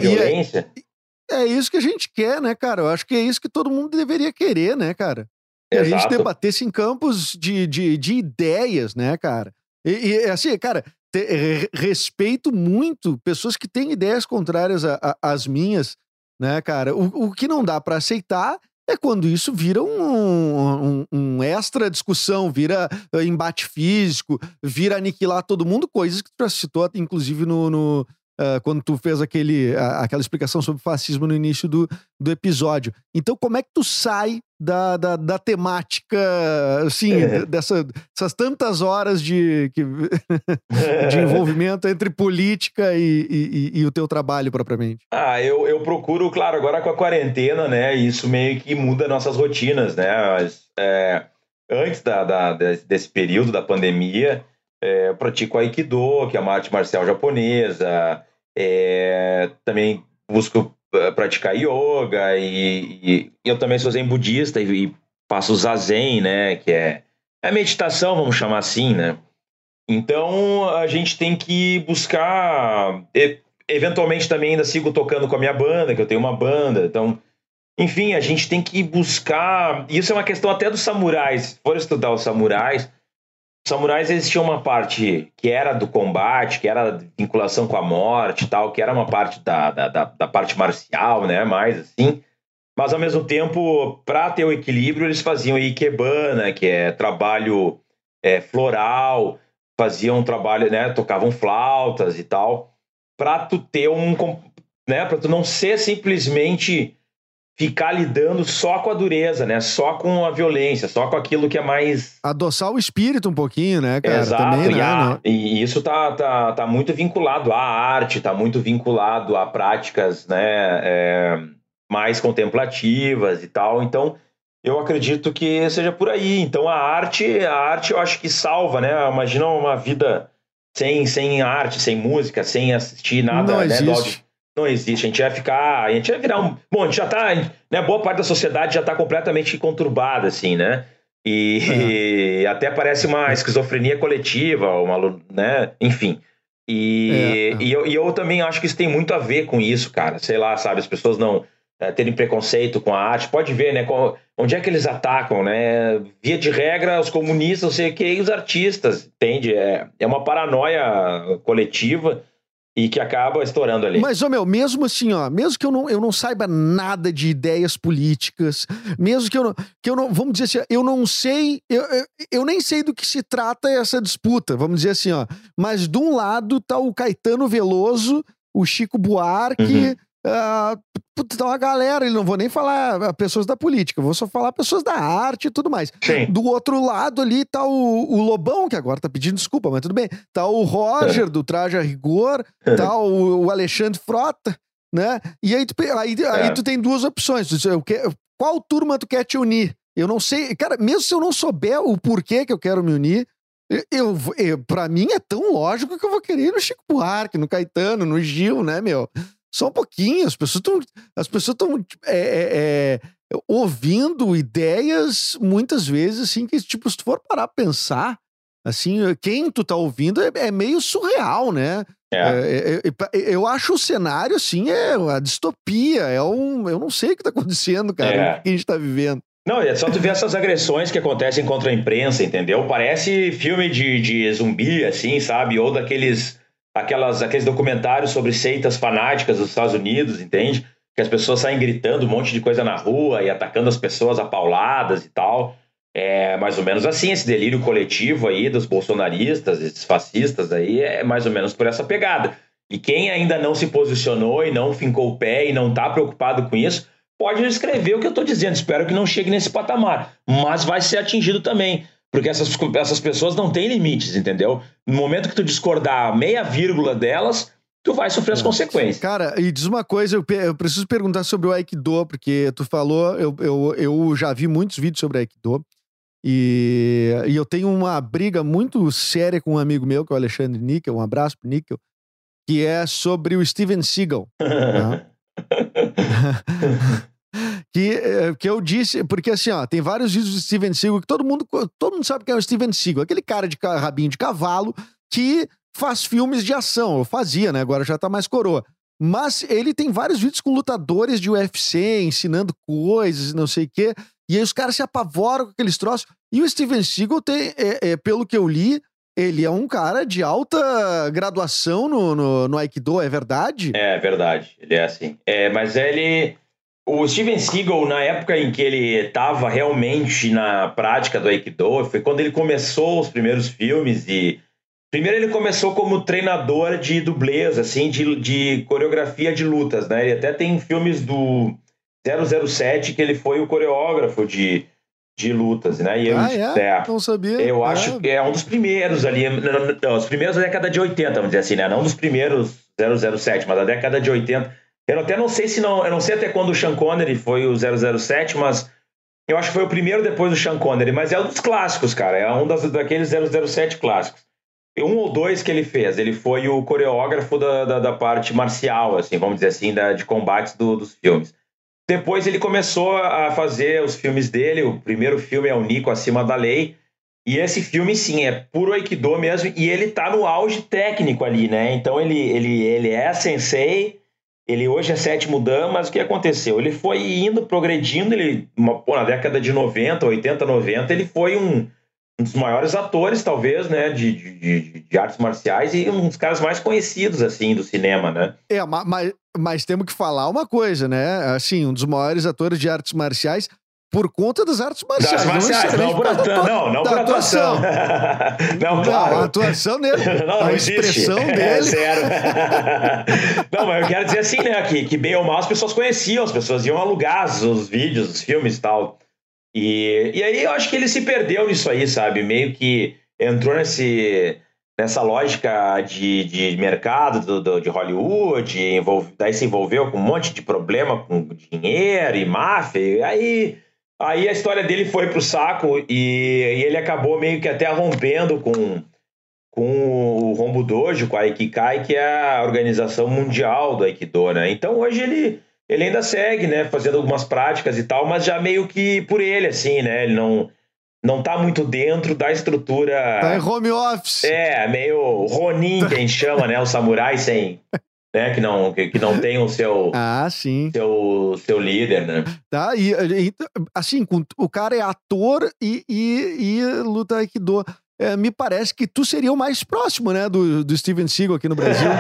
é- isso que a gente quer, né, cara? Eu acho que é isso que todo mundo deveria querer, né, cara? Que a gente Exato. debatesse em campos de, de, de ideias, né, cara? E, e, assim, cara, te- re- respeito muito pessoas que têm ideias contrárias às minhas, né, cara? O, o que não dá pra aceitar é quando isso vira um, um, um extra discussão, vira eh, embate físico, vira aniquilar todo mundo, coisas que tu já citou, inclusive, no, no, ah, quando tu fez aquele, a- aquela explicação sobre fascismo no início do, do episódio. Então, como é que tu sai da, da, da temática, assim, É. dessa, dessas tantas horas de, que- (laughs) de envolvimento entre política e, e- e- o teu trabalho propriamente? Ah, eu, eu procuro, claro, agora com a quarentena, né? Isso meio que muda nossas rotinas, né? Mas, é, antes da, da- desse desse período da pandemia, é, eu pratico Aikido, que é uma arte marcial japonesa. É, também busco eh, praticar yoga e, e eu também sou zen budista e, e faço zazen, né? Que é, é meditação, vamos chamar assim, né? Então a gente tem que buscar e- eventualmente também ainda sigo tocando com a minha banda, que eu tenho uma banda. Então, enfim, a gente tem que buscar. Isso é uma questão até dos samurais. Se for estudar os samurais, samurais existia uma parte que era do combate, que era vinculação com a morte tal, que era uma parte da, da, da, da parte marcial, né? Mais assim. Mas ao mesmo tempo, para ter o equilíbrio, eles faziam ikebana, que é trabalho é, floral, faziam trabalho, né? Tocavam flautas e tal para tu ter um, né, para tu não ser simplesmente ficar lidando só com a dureza, né, só com a violência, só com aquilo que é mais Adoçar o espírito um pouquinho, né, cara? Exato, Também, e, né? a- e isso tá, tá, tá muito vinculado à arte, tá muito vinculado a práticas né, é, mais contemplativas e tal. Então, eu acredito que seja por aí. Então, a arte, a arte eu acho que salva, né? Imagina uma vida sem, sem arte, sem música, sem assistir nada, Não né? do existe. Não existe. A gente vai ficar. A gente vai virar um. Bom, a gente já tá. Né, boa parte da sociedade já tá completamente conturbada, assim, né? E (laughs) até parece uma esquizofrenia coletiva, uma, né? Enfim. E, É, é. e, eu, e eu também acho que isso tem muito a ver com isso, cara. Sei lá, sabe? As pessoas não é, terem preconceito com a arte. Pode ver, né? onde é que eles atacam, né? Via de regra, os comunistas, não sei o que, e os artistas, entende? É, é uma paranoia coletiva e que acaba estourando ali. Mas, ô meu, mesmo assim, ó, mesmo que eu não, eu não saiba nada de ideias políticas, mesmo que eu não, que eu não vamos dizer assim, eu não sei, eu, eu, eu nem sei do que se trata essa disputa, vamos dizer assim, ó. Mas de um lado tá o Caetano Veloso, o Chico Buarque, Uhum. Puta, tá uma galera, e não vou nem falar ah, pessoas da política, vou só falar pessoas da arte e tudo mais. Sim. Do outro lado ali tá o, o Lobão, que agora tá pedindo desculpa, mas tudo bem. Tá o Roger, do Traje a Rigor, tá o, o Alexandre Frota, né? E aí tu, aí, aí É. tu tem duas opções. Tu diz, eu que- qual turma tu quer te unir? Eu não sei. Cara, mesmo se eu não souber o porquê que eu quero me unir, eu, eu, eu, pra mim é tão lógico que eu vou querer ir no Chico Buarque, no Caetano, no Gil, né, meu? Só um pouquinho. As pessoas estão as pessoas estão é, é, é, ouvindo ideias muitas vezes assim que tipo se tu for parar pra pensar assim quem tu tá ouvindo é, é meio surreal né É. É, é, eu acho o cenário, assim, é uma distopia. É um. Eu não sei o que está acontecendo, cara. É. O que a gente está vivendo. Não, é só tu ver essas agressões que acontecem contra a imprensa, entendeu? Parece filme de, de zumbi, assim, sabe? Ou daqueles aquelas, aqueles documentários sobre seitas fanáticas dos Estados Unidos, entende? Que as pessoas saem gritando um monte de coisa na rua e atacando as pessoas a pauladas e tal. É mais ou menos assim, esse delírio coletivo aí dos bolsonaristas, esses fascistas aí, é mais ou menos por essa pegada. E quem ainda não se posicionou e não fincou o pé e não está preocupado com isso, pode escrever o que eu estou dizendo. Espero que não chegue nesse patamar, mas vai ser atingido também. Porque essas, essas pessoas não têm limites, entendeu? No momento que tu discordar meia vírgula delas, tu vai sofrer as é. consequências. Cara, e diz uma coisa, eu, eu, preciso perguntar sobre o Aikido, porque tu falou, eu, eu, eu já vi muitos vídeos sobre Aikido, e, e eu tenho uma briga muito séria com um amigo meu, que é o Alexandre Níquel, um abraço pro Níquel, que é sobre o Steven Seagal. tá? (laughs) (laughs) que, eh, que eu disse, porque assim, ó, tem vários vídeos do Steven Seagal que todo mundo, todo mundo sabe quem é o Steven Seagal, aquele cara de rabinho de cavalo que faz filmes de ação. Eu fazia, né? Agora já tá mais coroa. Mas ele tem vários vídeos com lutadores de UFC ensinando coisas, não sei o quê. E aí os caras se apavoram com aqueles troços. E o Steven Seagal tem, é, é, pelo que eu li, ele é um cara de alta graduação no, no, no Aikido, é verdade? É, verdade. Ele é assim. É, mas ele o Steven Seagal, na época em que ele estava realmente na prática do Aikido, foi quando ele começou os primeiros filmes e... Primeiro ele começou como treinador de dublês, assim, de, de coreografia de lutas, né? Ele até tem filmes do 007 que ele foi o coreógrafo de, de lutas, né? E eu, ah, é? é? Não sabia. Eu é. acho que é um dos primeiros ali, não, não, os primeiros da década de 80, vamos dizer assim, né? Não dos primeiros 007, mas da década de 80 eu até não sei se não. Eu não sei até quando o Sean Connery foi o 007, mas eu acho que foi o primeiro depois do Sean Connery. Mas é um dos clássicos, cara. É um das, daqueles 007 clássicos. Um ou dois que ele fez. Ele foi o coreógrafo da, da, da parte marcial, assim, vamos dizer assim, da, de combates do, dos filmes. Depois ele começou a fazer os filmes dele. O primeiro filme é o Nico Acima da Lei. E esse filme, sim, é puro Aikido mesmo. E ele tá no auge técnico ali, né? Então ele, ele, ele é sensei ele hoje é sétimo dan, mas o que aconteceu? Ele foi indo, progredindo, ele, pô, na década de 90, 80, 90, ele foi um, um dos maiores atores, talvez, né, de, de, de, artes marciais e um dos caras mais conhecidos, assim, do cinema, né? É, mas, mas temos que falar uma coisa, né? Assim, um dos maiores atores de artes marciais por conta das artes marciais. Das marciais, não, não por, atu... não, não por atuação. (laughs) não, claro. Não, a atuação dele, (laughs) não, a expressão existe. dele. É, zero. (laughs) não, mas eu quero dizer assim, né, que, que bem ou mal as pessoas conheciam, as pessoas iam alugar os vídeos, os filmes e tal. E, e aí eu acho que ele se perdeu nisso aí, sabe? Meio que entrou nesse, nessa lógica de, de mercado do, do, de Hollywood, envolve, daí se envolveu com um monte de problema com dinheiro e máfia, e aí Aí a história dele foi pro saco e, e ele acabou meio que até rompendo com, com o Rombo Dojo, com a Aikikai, que é a organização mundial do Aikido, né? Então hoje ele, ele ainda segue, né? Fazendo algumas práticas e tal, mas já meio que por ele, assim, né? Ele não, não tá muito dentro da estrutura... Tá em home office. É, meio Ronin, que a gente chama, né? O samurai sem, né, que não, que, que não tem o seu, (laughs) ah, sim. seu, seu líder, né? Tá, e, e assim, o cara é ator e, e, e luta Aikido. É, me parece que tu seria o mais próximo, né, do, do Steven Seagal aqui no Brasil. (laughs)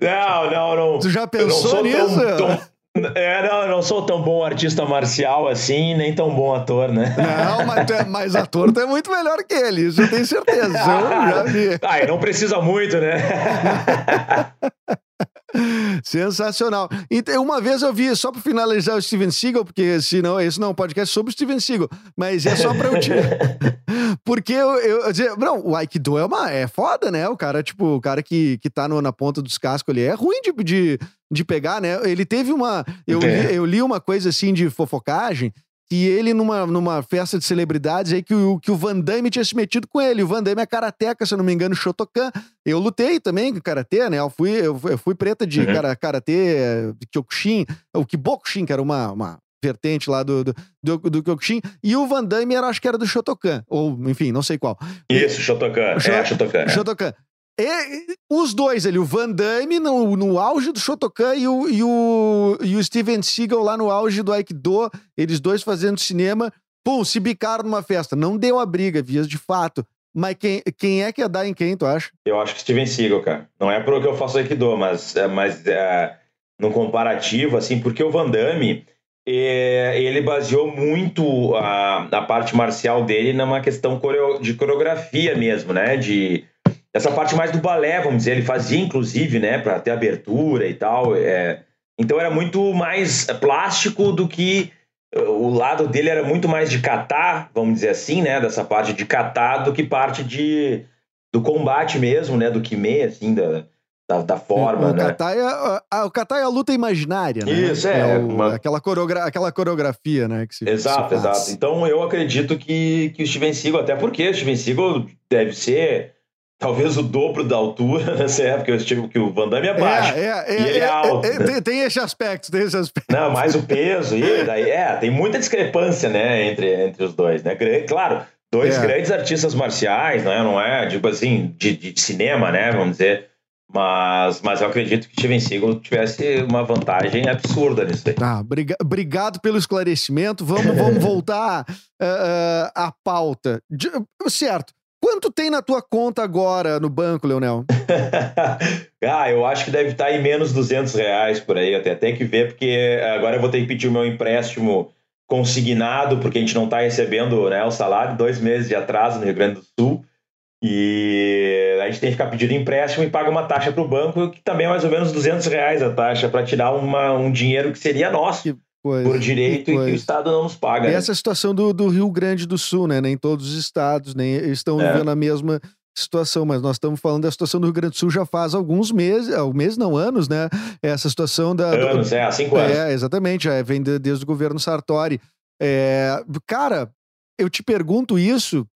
não, não, não. Tu já pensou nisso? Tão, tão, é, não, eu não sou tão bom artista marcial assim, nem tão bom ator, né? Não, mas, é, mas ator tu é muito melhor que ele, isso eu tenho certeza. Eu (laughs) já vi. Ah, e não precisa muito, né? (laughs) Sensacional. Então, uma vez eu vi, só para finalizar o Steven Seagal, porque senão esse não é um podcast sobre o Steven Seagal, mas é só para eu te... (laughs) porque eu, eu, eu dizer, não, o Aikido é uma é foda, né? O cara, tipo, o cara que, que tá no, na ponta dos cascos, ele é ruim de, de, de pegar, né? Ele teve uma. Eu, é. li, eu li uma coisa assim de fofocagem que ele, numa, numa festa de celebridades, aí que o, que o Van Damme tinha se metido com ele. O Van Damme é karateca, se eu não me engano, Shotokan. Eu lutei também com karatê, né? Eu fui, eu, eu fui preta de uhum. karatê, de Kyokushin, o Kibokushin, que era uma, uma vertente lá do, do, do, do Kyokushin. E o Van Damme era, acho que era do Shotokan. Ou, enfim, não sei qual. Isso, Shotokan. Sho- É, Shotokan. é. Shotokan. E, os dois ali, o Van Damme no, no auge do Shotokan e o, e, o, e o Steven Seagal lá no auge do Aikido, eles dois fazendo cinema, pum, se bicaram numa festa. Não deu a briga, vias de fato. Mas quem, quem é que ia dar em quem, tu acha? Eu acho que Steven Seagal, cara. Não é pro que eu faço Aikido, mas, é, mas é, no comparativo, assim, porque o Van Damme, é, ele baseou muito a, a parte marcial dele numa questão de coreografia mesmo, né? De essa parte mais do balé, vamos dizer. Ele fazia, inclusive, né, para ter abertura e tal. é. então era muito mais plástico do que o lado dele era muito mais de catar, vamos dizer assim, né? Dessa parte de catar do que parte de do combate mesmo, né? Do Kime, assim, da, da, da forma, o, né? É, a- a- o Kata é a luta imaginária, né? Isso, é, o- uma- aquela, coreogra aquela coreografia, né? Que se, Exato, se exato. Então eu acredito que, que o Steven Seagal, até porque o Steven Seagal deve ser talvez o dobro da altura (laughs) nessa época, eu que o Van Damme é baixo. É, é, E ele é alto, né? tem, tem esse aspecto, tem esse aspecto. Não, mais o (laughs) peso, e daí, é, tem muita discrepância, né, entre, entre os dois, né? Claro, dois É. grandes artistas marciais, né? Não é, tipo assim, de, de cinema, né? Vamos dizer. Mas, mas eu acredito que Steven Seagal tivesse uma vantagem absurda nisso aí. Ah, briga- obrigado pelo esclarecimento. Vamos, vamos (laughs) voltar ah, ah, à pauta. De- certo. Quanto tem na tua conta agora no banco, Leonel? (laughs) ah, eu acho que deve estar em menos 200 reais por aí. Eu tenho até que ver, porque agora eu vou ter que pedir o meu empréstimo consignado, porque a gente não está recebendo né, o salário, dois meses de atraso no Rio Grande do Sul. E a gente tem que ficar pedindo empréstimo e paga uma taxa para o banco, que também é mais ou menos 200 reais a taxa, para tirar uma, um dinheiro que seria nosso Que coisa, por direito e que o. Estado não nos paga. né? Essa é a situação do, do Rio Grande do Sul, né? Nem todos os estados nem estão É. vivendo a mesma situação, mas nós estamos falando da situação do Rio Grande do Sul já faz alguns meses, alguns meses não anos, né? Essa situação da do- Anos, é, há cinco anos. É, exatamente, já vem de- desde o governo Sartori. É, cara, eu te pergunto isso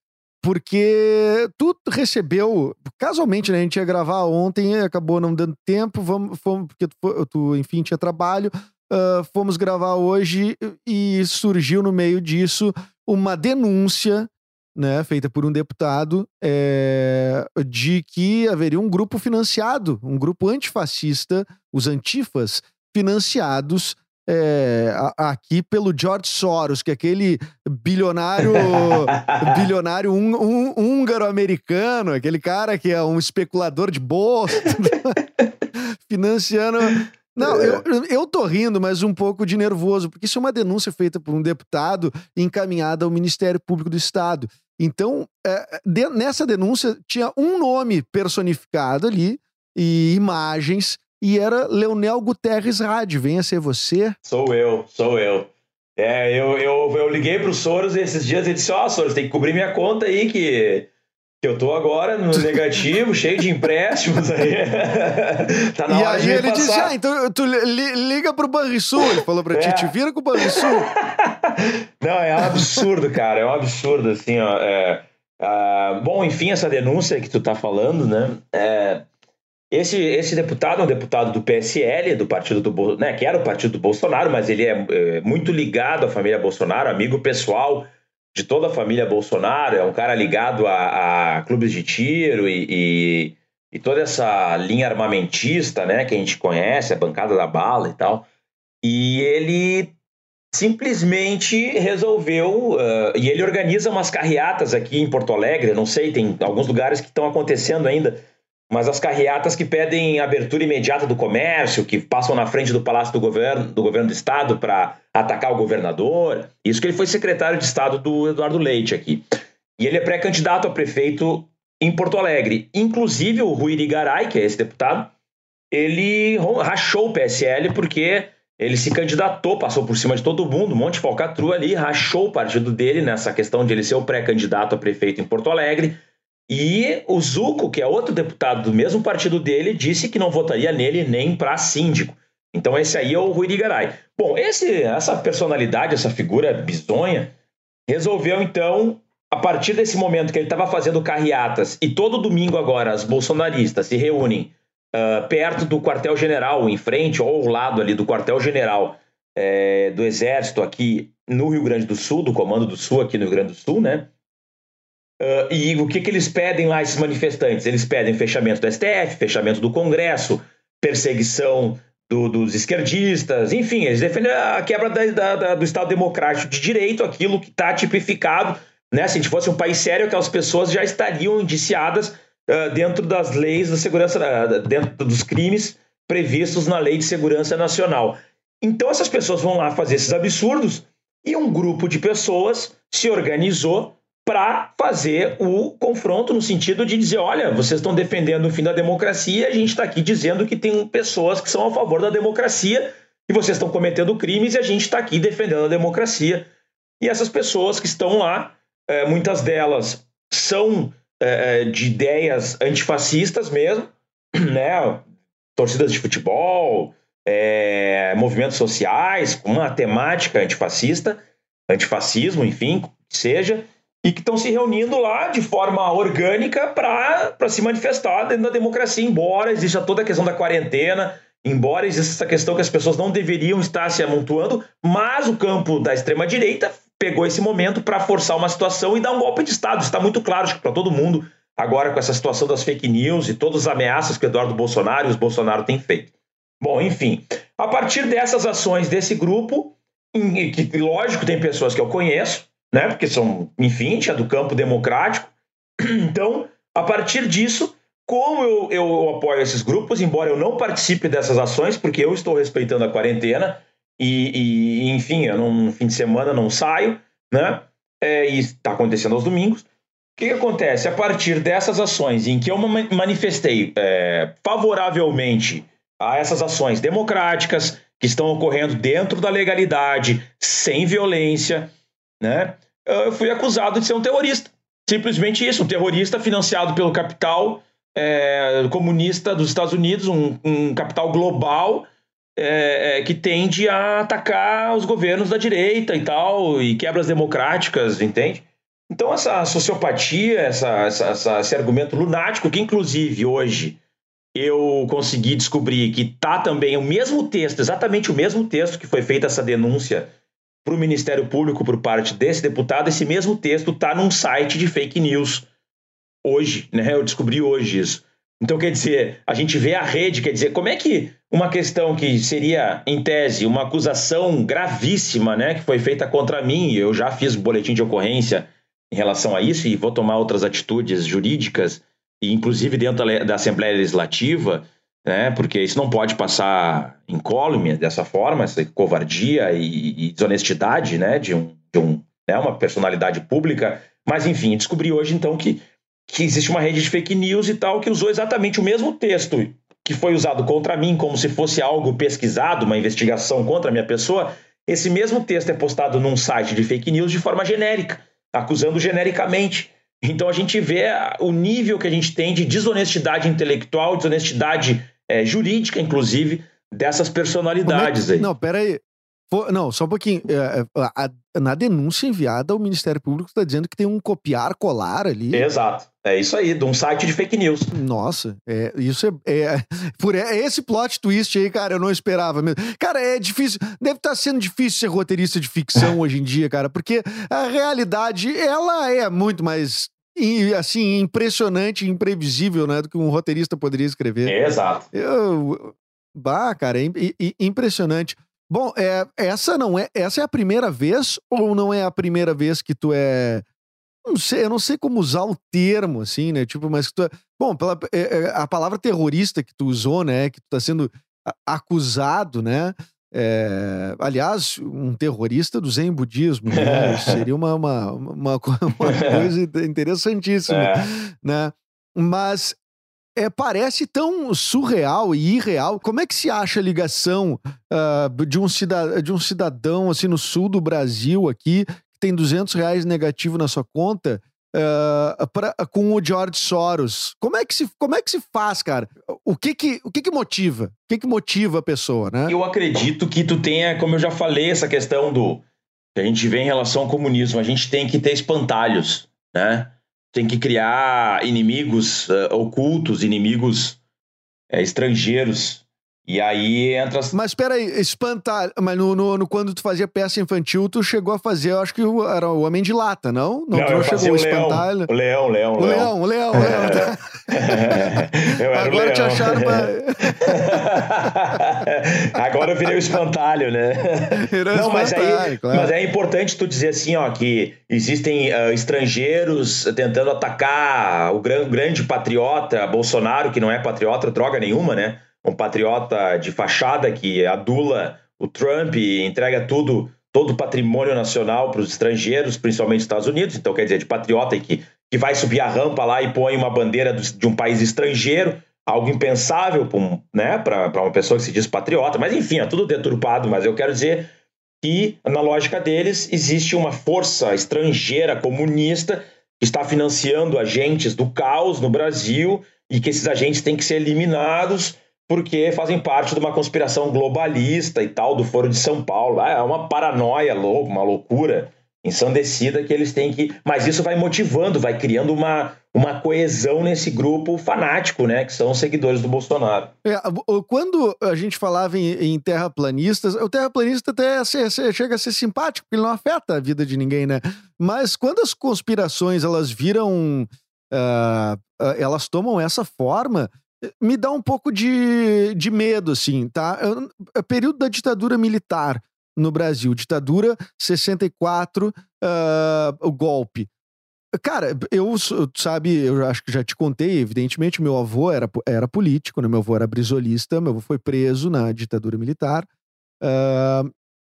porque tu recebeu, casualmente, né? A gente ia gravar ontem, acabou não dando tempo, vamos, fomos, porque tu, tu, enfim, tinha trabalho, ah, fomos gravar hoje e surgiu no meio disso uma denúncia, né, feita por um deputado, é, de que haveria um grupo financiado, um grupo antifascista, os antifas, financiados é, a- aqui pelo George Soros, que é aquele bilionário (laughs) bilionário hún- hún- húngaro-americano, aquele cara que é um especulador de bolsa, (laughs) financiando. Não, É. eu, eu tô rindo, mas um pouco de nervoso, porque isso é uma denúncia feita por um deputado e encaminhada ao Ministério Público do Estado. Então, é, de- nessa denúncia tinha um nome personificado ali e imagens, e era Leonel Guterres Rade. Venha ser você. Sou eu, sou eu. É, eu, eu, eu liguei pro Soros esses dias e disse: Ó, Soros, tem que cobrir minha conta aí, que, que eu tô agora no (laughs) negativo, cheio de empréstimos aí. (laughs) tá na e hora aí de ele disse: passar. Ah, então tu li- liga pro Banrisul. Ele falou pra ti: É. te vira com o Banrisul. (laughs) Não, é um absurdo, cara. É um absurdo, assim, ó. é, ah, bom, enfim, essa denúncia que tu tá falando, né? é, esse, esse deputado é um deputado do PSL, do partido do né, que era o partido do Bolsonaro, mas ele é, é, muito ligado à família Bolsonaro, amigo pessoal de toda a família Bolsonaro, é um cara ligado a, a clubes de tiro e, e, e toda essa linha armamentista, né, que a gente conhece, a bancada da bala e tal. E ele simplesmente resolveu uh, e ele organiza umas carreatas aqui em Porto Alegre, não sei, tem alguns lugares que estão acontecendo ainda, mas as carreatas que pedem abertura imediata do comércio, que passam na frente do Palácio do Governo do, governo do Estado para atacar o governador. Isso que ele foi secretário de Estado do Eduardo Leite aqui. E ele é pré-candidato a prefeito em Porto Alegre. Inclusive o Rui Irigaray, que é esse deputado, ele rachou o PSL porque ele se candidatou, passou por cima de todo mundo, monte de falcatrua ali, rachou o partido dele nessa questão de ele ser o pré-candidato a prefeito em Porto Alegre. E o Zuco, que é outro deputado do mesmo partido dele, disse que não votaria nele nem para síndico. Então esse aí é o Rui Ligaray. Bom, esse, essa personalidade, essa figura bizonha, resolveu então, a partir desse momento que ele estava fazendo carreatas, e todo domingo agora as bolsonaristas se reúnem uh, perto do quartel-general, em frente ou ao lado ali do quartel-general, é, do Exército aqui no Rio Grande do Sul, do Comando do Sul aqui no Rio Grande do Sul, né? Uh, e o que, que eles pedem lá, esses manifestantes? Eles pedem fechamento do STF, fechamento do Congresso, perseguição do, dos esquerdistas, enfim, eles defendem a quebra da, da, da, do Estado Democrático de Direito, aquilo que está tipificado. Né? Se a gente fosse um país sério, aquelas pessoas já estariam indiciadas uh, dentro das leis da segurança, uh, dentro dos crimes previstos na Lei de Segurança Nacional. Então, essas pessoas vão lá fazer esses absurdos e um grupo de pessoas se organizou para fazer o confronto no sentido de dizer, olha, vocês estão defendendo o fim da democracia, a gente está aqui dizendo que tem pessoas que são a favor da democracia e vocês estão cometendo crimes e a gente está aqui defendendo a democracia. E essas pessoas que estão lá, é, muitas delas são é, de ideias antifascistas mesmo, (clears throat) né? Torcidas de futebol, é, movimentos sociais, com uma temática antifascista, antifascismo, enfim, que seja e que estão se reunindo lá de forma orgânica para se manifestar dentro da democracia, embora exista toda a questão da quarentena, embora exista essa questão que as pessoas não deveriam estar se amontoando, mas o campo da extrema-direita pegou esse momento para forçar uma situação e dar um golpe de Estado. Está muito claro para todo mundo agora com essa situação das fake news e todas as ameaças que o Eduardo Bolsonaro e os Bolsonaro têm feito. Bom, enfim, a partir dessas ações desse grupo, que lógico tem pessoas que eu conheço, né? Porque são, enfim, é do campo democrático. (clears throat) Então, a partir disso, como eu, eu apoio esses grupos, embora eu não participe dessas ações, porque eu estou respeitando a quarentena e, e enfim, eu no fim de semana não saio, né? É, e está acontecendo aos domingos. O que, que, acontece? A partir dessas ações em que eu manifestei é, favoravelmente a essas ações democráticas que estão ocorrendo dentro da legalidade, sem violência, né? eu fui acusado de ser um terrorista. Simplesmente isso, um terrorista financiado pelo capital é, comunista dos Estados Unidos, um, um capital global é, é, que tende a atacar os governos da direita e tal, e quebras democráticas, entende? Então, essa sociopatia, essa, essa, essa, esse argumento lunático, que inclusive hoje eu consegui descobrir que tá também o mesmo texto, exatamente o mesmo texto que foi feita essa denúncia para o Ministério Público por parte desse deputado, esse mesmo texto está num site de fake news hoje, né? Eu descobri hoje isso. Então, quer dizer, a gente vê a rede, quer dizer, como é que uma questão que seria, em tese, uma acusação gravíssima, né, que foi feita contra mim, eu já fiz boletim de ocorrência em relação a isso e vou tomar outras atitudes jurídicas, e inclusive dentro da Assembleia Legislativa, né? Porque isso não pode passar incólume dessa forma, essa covardia e, e desonestidade, né? De um, de um né? uma personalidade pública. Mas enfim, descobri hoje então que que existe uma rede de fake news e tal que usou exatamente o mesmo texto que foi usado contra mim como se fosse algo pesquisado, uma investigação contra a minha pessoa. Esse mesmo texto é postado num site de fake news de forma genérica, acusando genericamente. Então a gente vê o nível que a gente tem de desonestidade intelectual, desonestidade é, jurídica, inclusive, dessas personalidades é aí. Não, peraí. Não, só um pouquinho. É, é, na denúncia enviada, o Ministério Público está dizendo que tem um copiar-colar ali. Exato. É isso aí, de um site de fake news. Nossa, é, isso é, é, (laughs) por é esse plot twist aí, cara, eu não esperava mesmo. Cara, é difícil, deve estar tá sendo difícil ser roteirista de ficção (laughs) hoje em dia, cara, porque a realidade, ela é muito mais e, assim, impressionante, imprevisível, né? Do que um roteirista poderia escrever. É, exato. Eu, bah, cara, é, impressionante. Bom, é, essa não é. Essa é a primeira vez ou não é a primeira vez que tu é. Não sei, eu não sei como usar o termo, assim, né? Tipo, mas que tu é. Bom, pela, é, é a palavra terrorista que tu usou, né? Que tu tá sendo acusado, né? É, aliás, um terrorista do Zen budismo, né? (laughs) seria uma, uma, uma, (laughs) uma coisa interessantíssima, é. né? Mas é, parece tão surreal e irreal. Como é que se acha a ligação uh, de, um cidadão, de um cidadão assim no sul do Brasil aqui que tem 200 reais negativo na sua conta uh, pra, com o George Soros. Como é que se, como é que se faz, cara? O que que, o que, que motiva? O que, que motiva a pessoa, né? Eu acredito que tu tenha, como eu já falei, essa questão do que a gente vê em relação ao comunismo. A gente tem que ter espantalhos, né? Tem que criar inimigos uh, ocultos, inimigos uh, estrangeiros E aí entra. Mas peraí, espantalho. Mas no, no, no, quando tu fazia peça infantil, tu chegou a fazer, eu acho que era o Homem de Lata, não? Não, não tu chegou o espantalho. O leão, o leão, o leão. O leão, (laughs) o leão, o leão. Agora te acharam pra... (laughs) Agora eu virei o espantalho, né? Virou não, mas aí, claro. mas é importante tu dizer assim, ó, que existem uh, estrangeiros tentando atacar o gran, grande patriota Bolsonaro, que não é patriota droga nenhuma, né? Um patriota de fachada que adula o Trump e entrega tudo, todo o patrimônio nacional para os estrangeiros, principalmente os Estados Unidos. Então, quer dizer, de patriota que, que vai subir a rampa lá e põe uma bandeira de um país estrangeiro, algo impensável para um, né, uma pessoa que se diz patriota. Mas, enfim, é tudo deturpado. Mas eu quero dizer que, na lógica deles, existe uma força estrangeira comunista que está financiando agentes do caos no Brasil e que esses agentes têm que ser eliminados porque fazem parte de uma conspiração globalista e tal do Foro de São Paulo. Ah, é uma paranoia louca, uma loucura ensandecida que eles têm que. Mas isso vai motivando, vai criando uma, uma coesão nesse grupo fanático, né? Que são os seguidores do Bolsonaro. É, quando a gente falava em, em terraplanistas, o terraplanista até chega a ser simpático, porque ele não afeta a vida de ninguém, né? Mas quando as conspirações elas viram. Uh, elas tomam essa forma me dá um pouco de, de medo, assim, tá? É período da ditadura militar no Brasil, ditadura 64, uh, ah, o golpe. Cara, eu, sabe, eu acho que já te contei, evidentemente, meu avô era, era político, né? Meu avô era brisolista, meu avô foi preso na ditadura militar. Uh,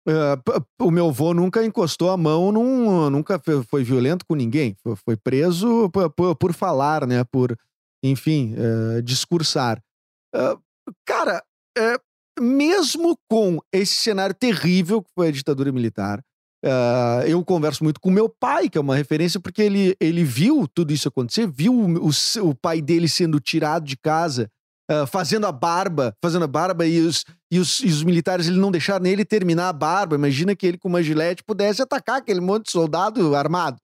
uh, o meu avô nunca encostou a mão, num, nunca foi violento com ninguém. Foi, foi preso por, por, por falar, né? Por, enfim, uh, discursar. Uh, cara, uh, mesmo com esse cenário terrível que foi a ditadura militar, eu converso muito com meu pai, que é uma referência, porque ele, ele viu tudo isso acontecer, viu o, o, o pai dele sendo tirado de casa, fazendo a barba, fazendo a barba, e os, e os, e os militares ele não deixaram ele terminar a barba. Imagina que ele com uma gilete pudesse atacar aquele monte de soldado armado.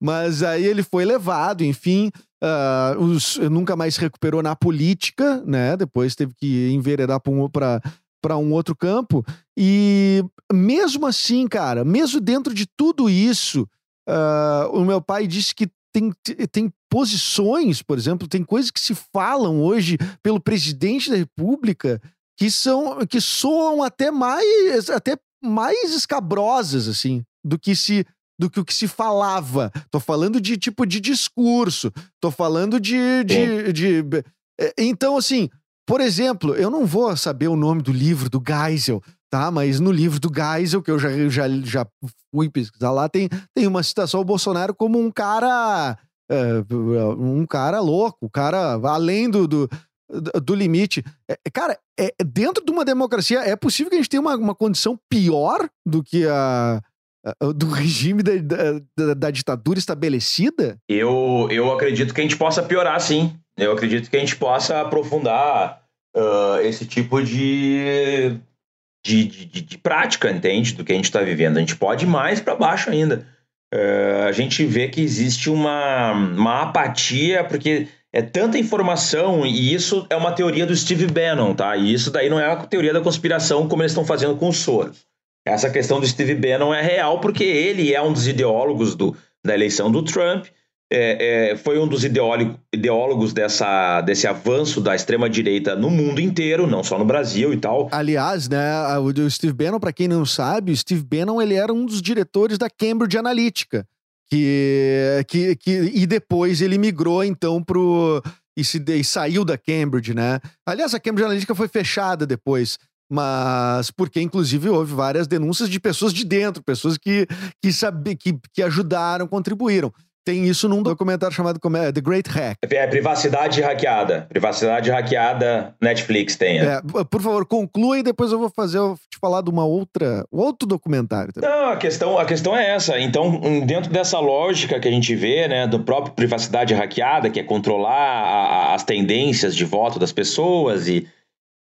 Mas aí ele foi levado, enfim, Uh, os, nunca mais recuperou na política, né? Depois teve que enveredar para um outro campo. E mesmo assim, cara, mesmo dentro de tudo isso, uh, o meu pai disse que tem, tem posições, por exemplo, tem coisas que se falam hoje pelo presidente da República que são que soam até mais até mais escabrosas assim do que se do que o que se falava. Tô falando de tipo de discurso. Tô falando de. de, de, de... É, então, assim, por exemplo, eu não vou saber o nome do livro do Geisel, tá? Mas no livro do Geisel, que eu já, já, já fui pesquisar lá, tem, tem uma citação ao Bolsonaro como um cara. Uh, um cara louco, um cara além do, do, do limite. É, cara, é, dentro de uma democracia, é possível que a gente tenha uma, uma condição pior do que a, do regime da, da, da, ditadura estabelecida? Eu, eu acredito que a gente possa piorar, sim. Eu acredito que a gente possa aprofundar uh, esse tipo de, de, de, de, prática, entende? Do que a gente está vivendo. A gente pode ir mais para baixo ainda. Uh, a gente vê que existe uma, uma apatia, porque é tanta informação, e isso é uma teoria do Steve Bannon, tá? E isso daí não é a teoria da conspiração como eles estão fazendo com os Soros. Essa questão do Steve Bannon é real porque ele é um dos ideólogos do, da eleição do Trump, é, é, foi um dos ideólogos dessa, desse avanço da extrema-direita no mundo inteiro, não só no Brasil e tal. Aliás, né, o Steve Bannon, para quem não sabe, o Steve Bannon ele era um dos diretores da Cambridge Analytica, que, que, que e depois ele migrou então pro e, se, e saiu da Cambridge, né? Aliás, a Cambridge Analytica foi fechada depois mas porque inclusive houve várias denúncias de pessoas de dentro, pessoas que que, sabe, que, que ajudaram, contribuíram. Tem isso num documentário chamado como é, The Great Hack. É, é privacidade hackeada. Privacidade hackeada, Netflix tem. É, por favor, conclua e depois eu vou fazer eu te falar de uma outra outro documentário. Também. Não, a questão, a questão é essa. Então, dentro dessa lógica que a gente vê, né, do próprio privacidade hackeada, que é controlar a, a, as tendências de voto das pessoas e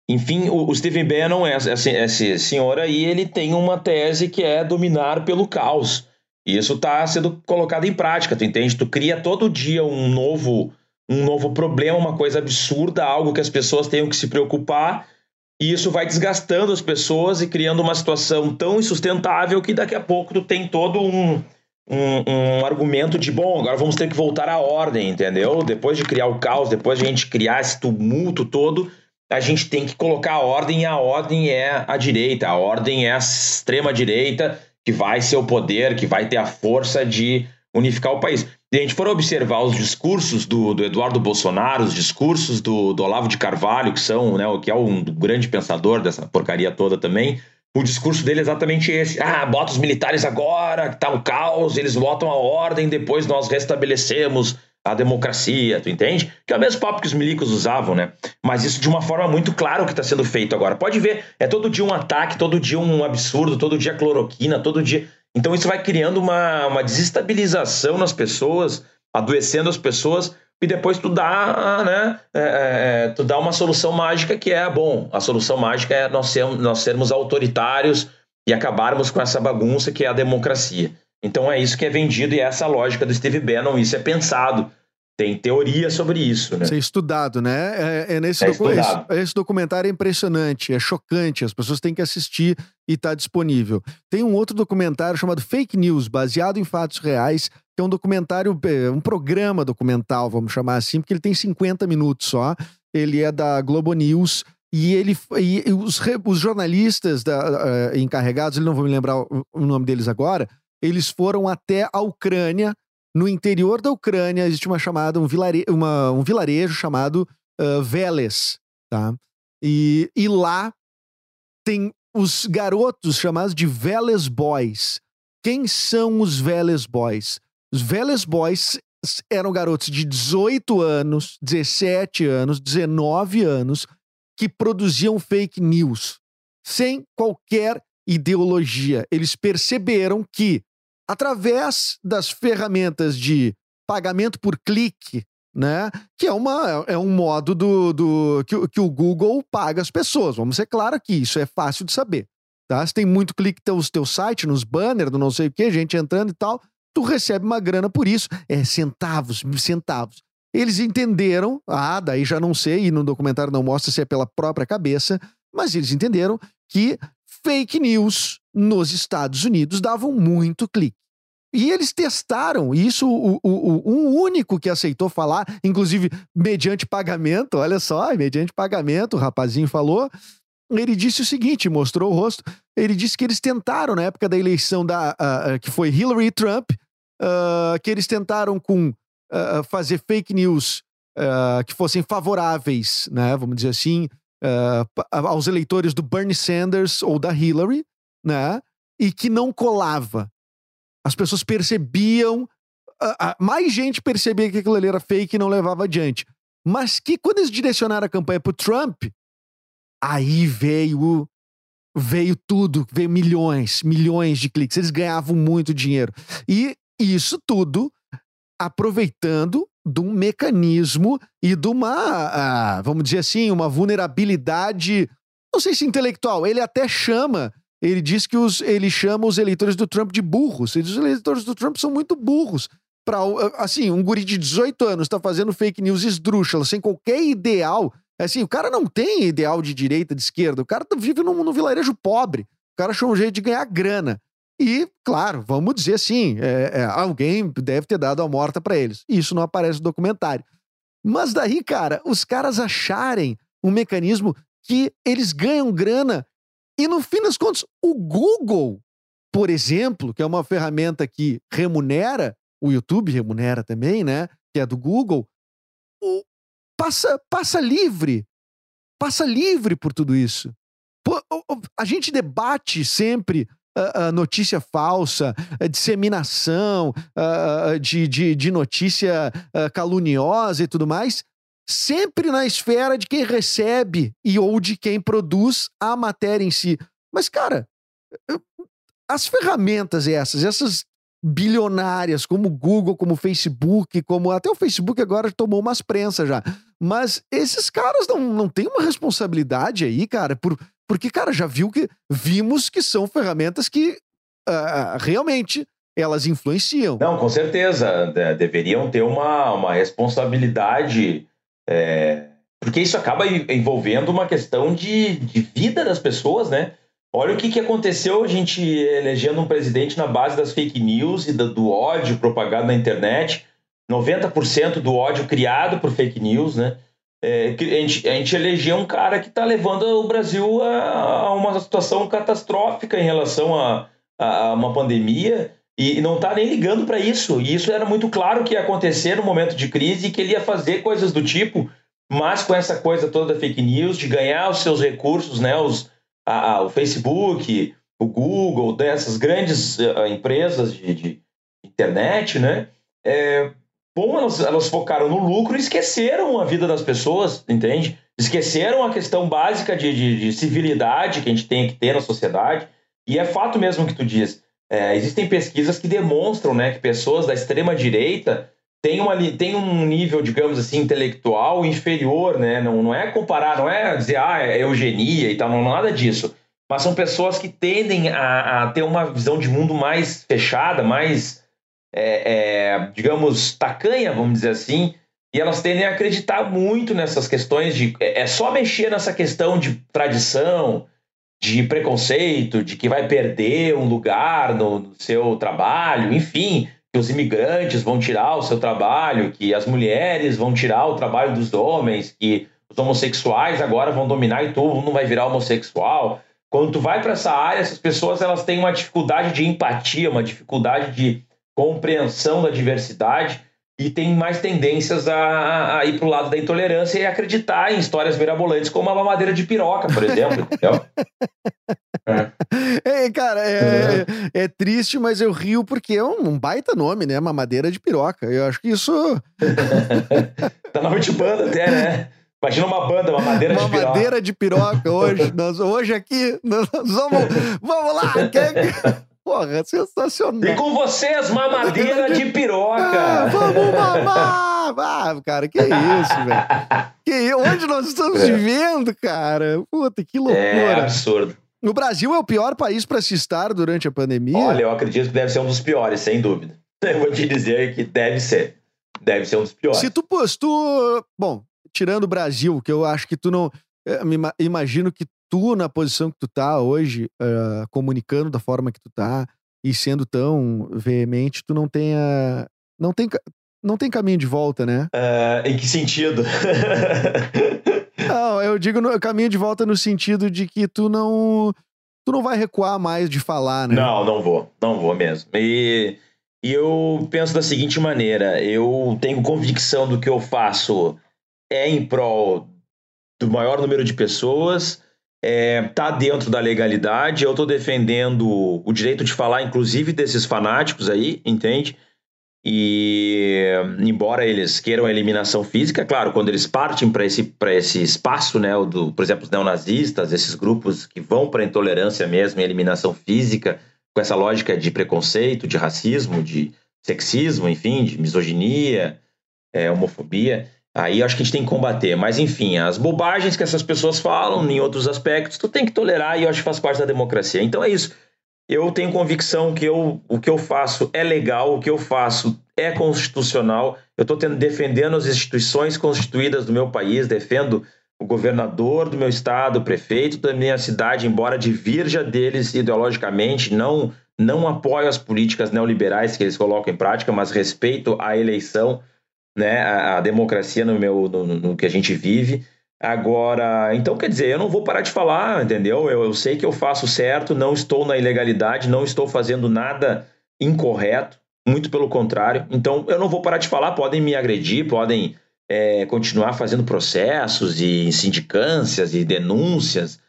enfim, o, o Stephen Bannon, esse, esse senhor aí, ele tem uma tese que é dominar pelo caos. E isso está sendo colocado em prática, tu entende? Tu cria todo dia um novo, um novo problema, uma coisa absurda, algo que as pessoas tenham que se preocupar, E isso vai desgastando as pessoas e criando uma situação tão insustentável que daqui a pouco tu tem todo um, um, um, argumento de bom, agora vamos ter que voltar à ordem, entendeu? Depois de criar o caos, depois de a gente criar esse tumulto todo, a gente tem que colocar a ordem e a ordem é a direita, a ordem é a extrema direita que vai ser o poder, que vai ter a força de unificar o país. Se a gente for observar os discursos do, do Eduardo Bolsonaro, os discursos do, do, Olavo de Carvalho, que são, né, que é um grande pensador dessa porcaria toda também, o discurso dele é exatamente esse. Ah, bota os militares agora, que tá um caos, eles botam a ordem, depois nós restabelecemos a democracia, tu entende? Que é o mesmo papo que os milicos usavam, né? Mas isso de uma forma muito clara o que está sendo feito agora. Pode ver, é todo dia um ataque, todo dia um absurdo, todo dia cloroquina, todo dia. Então isso vai criando uma, uma desestabilização nas pessoas, adoecendo as pessoas, e depois tu dá, né? É, é, é, tu dá uma solução mágica que é bom. A solução mágica é nós, sermos, nós sermos autoritários e acabarmos com essa bagunça que é a democracia. Então é isso que é vendido e é essa lógica do Steve Bannon, isso é pensado. Tem teoria sobre isso, né? Isso é estudado, né? É, é nesse é docu esse, esse, documentário é impressionante, é chocante, as pessoas têm que assistir e está disponível. Tem um outro documentário chamado Fake News, baseado em fatos reais, que é um documentário, é, um programa documental, vamos chamar assim, porque ele tem 50 minutos só. Ele é da Globo News e ele e os, os jornalistas da, uh, encarregados, ele não vou me lembrar o, o nome deles agora, eles foram até a Ucrânia. No interior da Ucrânia existe uma chamada, um, vilare, uma, um vilarejo chamado uh, Veles, tá? E, e lá tem os garotos chamados de Veles Boys. Quem são os Veles Boys? Os Veles Boys eram garotos de 18 anos, 17 anos, 19 anos que produziam fake news sem qualquer ideologia. Eles perceberam que através das ferramentas de pagamento por clique, né? Que é, uma, é um modo do, do que, que o Google paga as pessoas. Vamos ser claro aqui, isso é fácil de saber. Tá? Se tem muito clique no teu site, nos banners, no não sei o que, gente entrando e tal, tu recebe uma grana por isso. É centavos, centavos. Eles entenderam, ah, daí já não sei, e no documentário não mostra se é pela própria cabeça, mas eles entenderam que fake news nos Estados Unidos davam muito clique. E eles testaram isso, o, o, o, um único que aceitou falar, inclusive mediante pagamento, olha só, mediante pagamento, o rapazinho falou. Ele disse o seguinte, mostrou o rosto. Ele disse que eles tentaram, na época da eleição da, uh, uh, que foi Hillary Trump, uh, que eles tentaram com fazer fake news que fossem favoráveis, né, vamos dizer assim, aos eleitores do Bernie Sanders ou da Hillary, né, e que não colava. As pessoas percebiam, mais gente percebia que aquilo ali era fake e não levava adiante. Mas que quando eles direcionaram a campanha pro Trump, aí veio veio tudo, veio milhões, milhões de cliques. Eles ganhavam muito dinheiro. E isso tudo aproveitando de um mecanismo e de uma, vamos dizer assim, uma vulnerabilidade, não sei se intelectual. Ele até chama ele diz que os, ele chama os eleitores do Trump de burros. Ele diz, os eleitores do Trump são muito burros. Pra, assim, um guri de 18 anos está fazendo fake news esdrúxula, sem qualquer ideal. Assim, o cara não tem ideal de direita, de esquerda. O cara vive num, num vilarejo pobre. O cara achou um jeito de ganhar grana. E, claro, vamos dizer assim, é, é, alguém deve ter dado a morta para eles. Isso não aparece no documentário. Mas daí, cara, os caras acharem um mecanismo que eles ganham grana e no fim das contas, o Google, por exemplo, que é uma ferramenta que remunera, o YouTube remunera também, né? Que é do Google, passa, passa livre. Passa livre por tudo isso. a gente debate sempre a, a notícia falsa, a disseminação de, de, de, notícia caluniosa e tudo mais, sempre na esfera de quem recebe e ou de quem produz a matéria em si. Mas, cara, as ferramentas essas, essas bilionárias como Google, como Facebook, como até o Facebook agora tomou umas prensas já. Mas esses caras não, não têm uma responsabilidade aí, cara, por, porque, cara, já viu que vimos que são ferramentas que uh, realmente elas influenciam. Não, com certeza. deveriam ter uma, uma responsabilidade é, porque isso acaba envolvendo uma questão de, de vida das pessoas, né? Olha o que, que aconteceu a gente elegendo um presidente na base das fake news e do, do ódio propagado na internet. 90% do ódio criado por fake news, né? É, a, gente, a gente elegeu um cara que está levando o Brasil a, a, uma situação catastrófica em relação a, a uma pandemia e não está nem ligando para isso. E isso era muito claro que ia acontecer no momento de crise e que ele ia fazer coisas do tipo, mas com essa coisa toda da fake news, de ganhar os seus recursos, né? Os, a, o Facebook, o Google, dessas grandes uh, empresas de, de, internet, né? É, bom, elas, elas focaram no lucro esqueceram a vida das pessoas, entende? Esqueceram a questão básica de, de, de civilidade que a gente tem que ter na sociedade. E é fato mesmo que tu diz. É, existem pesquisas que demonstram né, que pessoas da extrema direita têm, uma, têm um nível, digamos assim, intelectual inferior, né? Não, não é comparar, não é dizer, ah, é eugenia e tal, não, não nada disso. Mas são pessoas que tendem a, a ter uma visão de mundo mais fechada, mais, é, é, digamos, tacanha, vamos dizer assim, e elas tendem a acreditar muito nessas questões de. É, é só mexer nessa questão de tradição, de preconceito, de que vai perder um lugar no, seu trabalho, enfim, que os imigrantes vão tirar o seu trabalho, que as mulheres vão tirar o trabalho dos homens, que os homossexuais agora vão dominar e todo mundo vai virar homossexual. Quando tu vai para essa área, essas pessoas elas têm uma dificuldade de empatia, uma dificuldade de compreensão da diversidade e tem mais tendências a, a ir para o lado da intolerância e acreditar em histórias mirabolantes, como a mamadeira de piroca, por exemplo. (laughs) entendeu? É. é cara, é, é, é, triste, mas eu rio porque é um, baita nome, né? Mamadeira de piroca. Eu acho que isso. (laughs) tá de banda até, né? Imagina uma banda, uma madeira uma de piroca. Uma madeira de piroca hoje. nós, hoje aqui, nós vamos, vamos lá. Quer... Porra, sensacional. E com vocês, mamadeira de piroca. Ah, vamos mamar! (laughs) Ah, cara, que isso, velho. Que Onde nós estamos é. vivendo, cara? Puta, que loucura. É absurdo. O Brasil é o pior país para se estar durante a pandemia? Olha, eu acredito que deve ser um dos piores, sem dúvida. (laughs) Eu vou te dizer que deve ser. Deve ser um dos piores. Se tu postou. Bom, tirando o Brasil, que eu acho que tu não. Me imagino que tu, na posição que tu tá hoje, uh, comunicando da forma que tu tá e sendo tão veemente, tu não tenha. Não tem, não tem caminho de volta, né? Uh, em que sentido? não, eu digo no, caminho de volta no sentido de que tu não. Tu não vai recuar mais de falar, né? Não, não vou. Não vou mesmo. E, e eu penso da seguinte maneira: eu tenho convicção do que eu faço é em prol do maior número de pessoas é, tá dentro da legalidade. Eu estou defendendo o direito de falar, inclusive, desses fanáticos aí, entende? E embora eles queiram a eliminação física, claro, quando eles partem para esse, esse espaço, né, do, por exemplo, os neonazistas, esses grupos que vão para a intolerância mesmo e eliminação física, com essa lógica de preconceito, de racismo, de sexismo, enfim, de misoginia, é, homofobia, Aí acho que a gente tem que combater. Mas enfim, as bobagens que essas pessoas falam em outros aspectos, tu tem que tolerar e eu acho que faz parte da democracia. Então é isso. Eu tenho convicção que eu, o que eu faço é legal, o que eu faço é constitucional. Eu estou defendendo as instituições constituídas do meu país, defendo o governador do meu estado, o prefeito da minha cidade, embora divirja deles ideologicamente, não não apoio as políticas neoliberais que eles colocam em prática, mas respeito a eleição né, a, a democracia no, meu, no, no, que a gente vive. Agora, então quer dizer, eu não vou parar de falar, entendeu? Eu, eu sei que eu faço certo, não estou na ilegalidade, não estou fazendo nada incorreto, muito pelo contrário. Então eu não vou parar de falar, podem me agredir, podem é, continuar fazendo processos e sindicâncias e denúncias.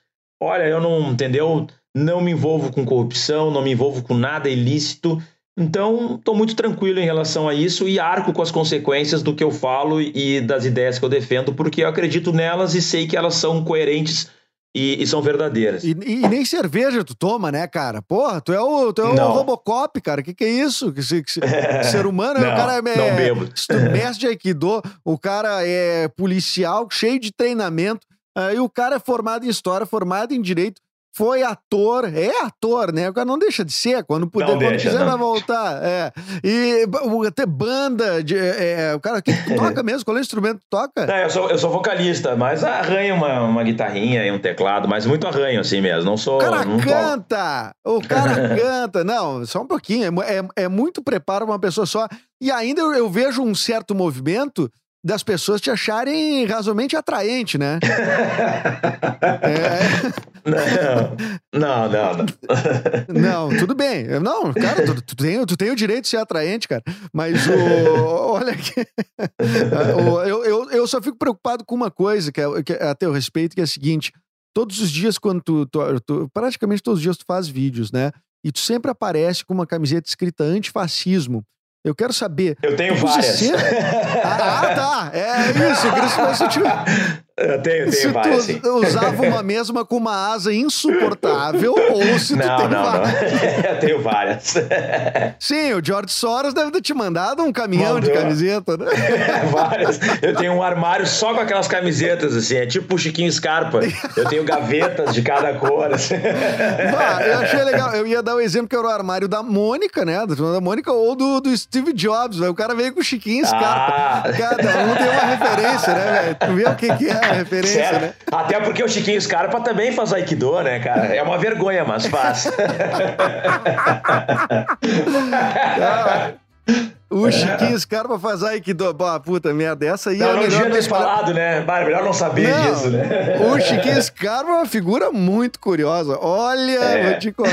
Olha, eu não, entendeu? Não me envolvo com corrupção, não me envolvo com nada ilícito então, estou muito tranquilo em relação a isso e arco com as consequências do que eu falo e das ideias que eu defendo, porque eu acredito nelas e sei que elas são coerentes e, e são verdadeiras. E, e, nem cerveja tu toma, né, cara? Porra, tu é o, tu é o Robocop, cara. O que, que é isso? Que, que, (laughs) que ser humano, não, o cara é. Não bebo. (laughs) Mestre de Aikido, o cara é policial, cheio de treinamento. Aí o cara é formado em história, formado em direito foi ator, é ator, né? O cara não deixa de ser, quando puder, Não quando deixa, quiser não. vai voltar. É. E até banda, de, é, é, o cara que (laughs) toca mesmo, qual é o instrumento que toca? É, eu, sou, eu sou vocalista, mas arranho uma, uma guitarrinha e um teclado, mas muito arranho assim mesmo. Não sou. O cara não canta! O cara (laughs) canta! Não, só um pouquinho. é É, é muito preparo uma pessoa só. E ainda eu, eu vejo um certo movimento das pessoas te acharem razoavelmente atraente, né? É, (laughs) Não, não, não. (laughs) não. tudo bem. Não, cara, tu, tu tem, tu tem o direito de ser atraente, cara. Mas o. (laughs) Olha aqui. O- eu, eu, eu só fico preocupado com uma coisa, que é, que é a teu respeito, que é a seguinte: todos os dias, quando tu, tu- tu- Praticamente todos os dias tu faz vídeos, né? E tu sempre aparece com uma camiseta escrita antifascismo. Eu quero saber. Eu tenho várias. sempre- (laughs) Ah, tá. É isso. Eu queria saber se tu, Eu tenho, se tenho várias, sim. tu usava uma (laughs) mesma com uma asa insuportável ou se tu Não, tem não, não. várias. (laughs) Eu tenho várias. (laughs) Sim, o George Soros deve ter te mandado um caminhão de Mandou. camiseta, né? várias. Eu tenho um armário só com aquelas camisetas, assim. É tipo o Chiquinho Scarpa. Eu tenho gavetas de cada cor. assim. Bah, eu achei legal. Eu ia dar o exemplo que era o armário da Mônica, né? Da Mônica ou do, do Steve Jobs. velho. O cara veio com o Chiquinho Scarpa. Ah. Cada um tem uma referência, né, velho? Tu vê o que, que é a (laughs) referência, Sério. né? Até porque o Chiquinho Scarpa também faz Aikido, né, cara? É uma vergonha, mas faz. (laughs) (laughs) O Chiquinho Scarpa faz Aikido. Bah, puta merda, essa aí é Não, a não devia ter falado, né? Bah, melhor não saber Não, disso, né? O Chiquinho Scarpa é uma figura muito curiosa. Olha, É. vou te contar.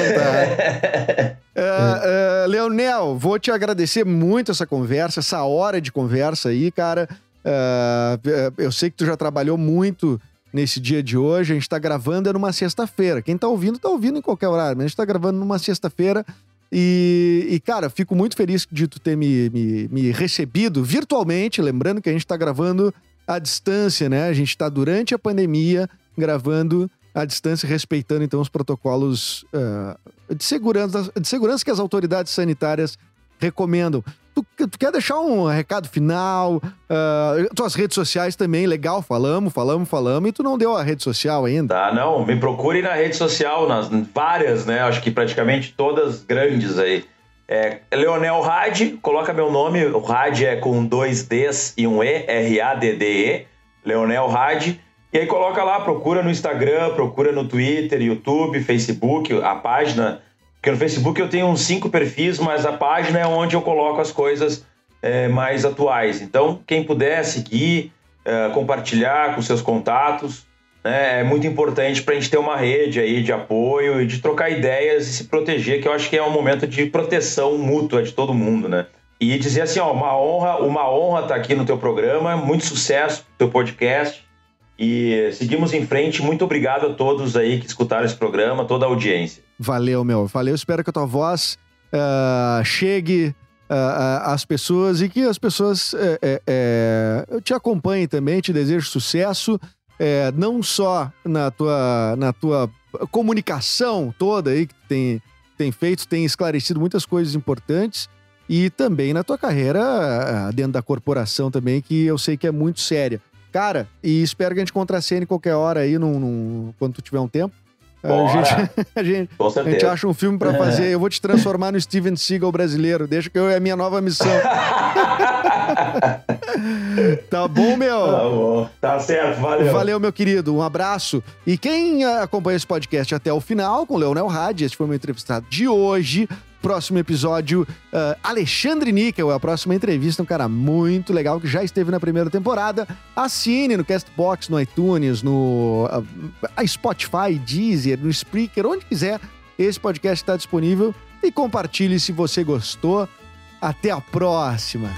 É, é, Leonel, vou te agradecer muito essa conversa, essa hora de conversa aí, cara. É, eu sei que tu já trabalhou muito nesse dia de hoje. A gente tá gravando é numa sexta-feira. Quem tá ouvindo, tá ouvindo em qualquer horário, mas a gente tá gravando numa sexta-feira. E, e, cara, fico muito feliz de tu ter me, me, me recebido virtualmente. Lembrando que a gente tá gravando à distância, né? A gente tá durante a pandemia gravando à distância, respeitando então os protocolos ah, de, segurança, de segurança que as autoridades sanitárias recomendam. Tu, tu quer deixar um recado final? Ah, tuas redes sociais também, legal, falamos, falamos, falamos, e tu não deu a rede social ainda. Tá, não, me procure na rede social, nas várias, né? Acho que praticamente todas grandes aí. É Leonel Rad, coloca meu nome, o Rad é com dois Ds e um E, R-A-D-D-E, Leonel Rad. E aí coloca lá, procura no Instagram, procura no Twitter, YouTube, Facebook, a página. Porque no Facebook eu tenho uns cinco perfis, mas a página é onde eu coloco as coisas é, mais atuais. Então, quem puder seguir, é, compartilhar com seus contatos, né, é muito importante para a gente ter uma rede aí de apoio e de trocar ideias e se proteger, que eu acho que é um momento de proteção mútua de todo mundo, né? E dizer assim, ó, uma honra, uma honra estar aqui no teu programa, muito sucesso no teu podcast. E seguimos em frente. Muito obrigado a todos aí que escutaram esse programa, toda a audiência. Valeu, meu. Valeu. Espero que a tua voz ah, chegue ah, às pessoas e que as pessoas eu te acompanhem também. Te desejo sucesso, não só na tua, na tua comunicação toda aí que tem, tem feito, tem esclarecido muitas coisas importantes. E também na tua carreira dentro da corporação também, que eu sei que é muito séria. Cara, e espero que a gente contracene qualquer hora aí, num, num- quando tu tiver um tempo. (laughs) A gente, a gente, a gente acha um filme pra fazer. Eu vou te transformar no Steven Seagal brasileiro. Deixa que eu é a minha nova missão. (laughs) Tá bom, meu? Tá bom. Tá certo, valeu. Valeu, meu querido. Um abraço. E quem ah, acompanha esse podcast até o final, com o Leonel Hadi, este foi o meu entrevistado de hoje. Próximo episódio, ah, Alexandre Níquel, é a próxima entrevista, um cara muito legal que já esteve na primeira temporada. Assine no Castbox, no iTunes, no ah, Spotify, Deezer, no Spreaker, onde quiser. Esse podcast está disponível. E compartilhe se você gostou. Até a próxima.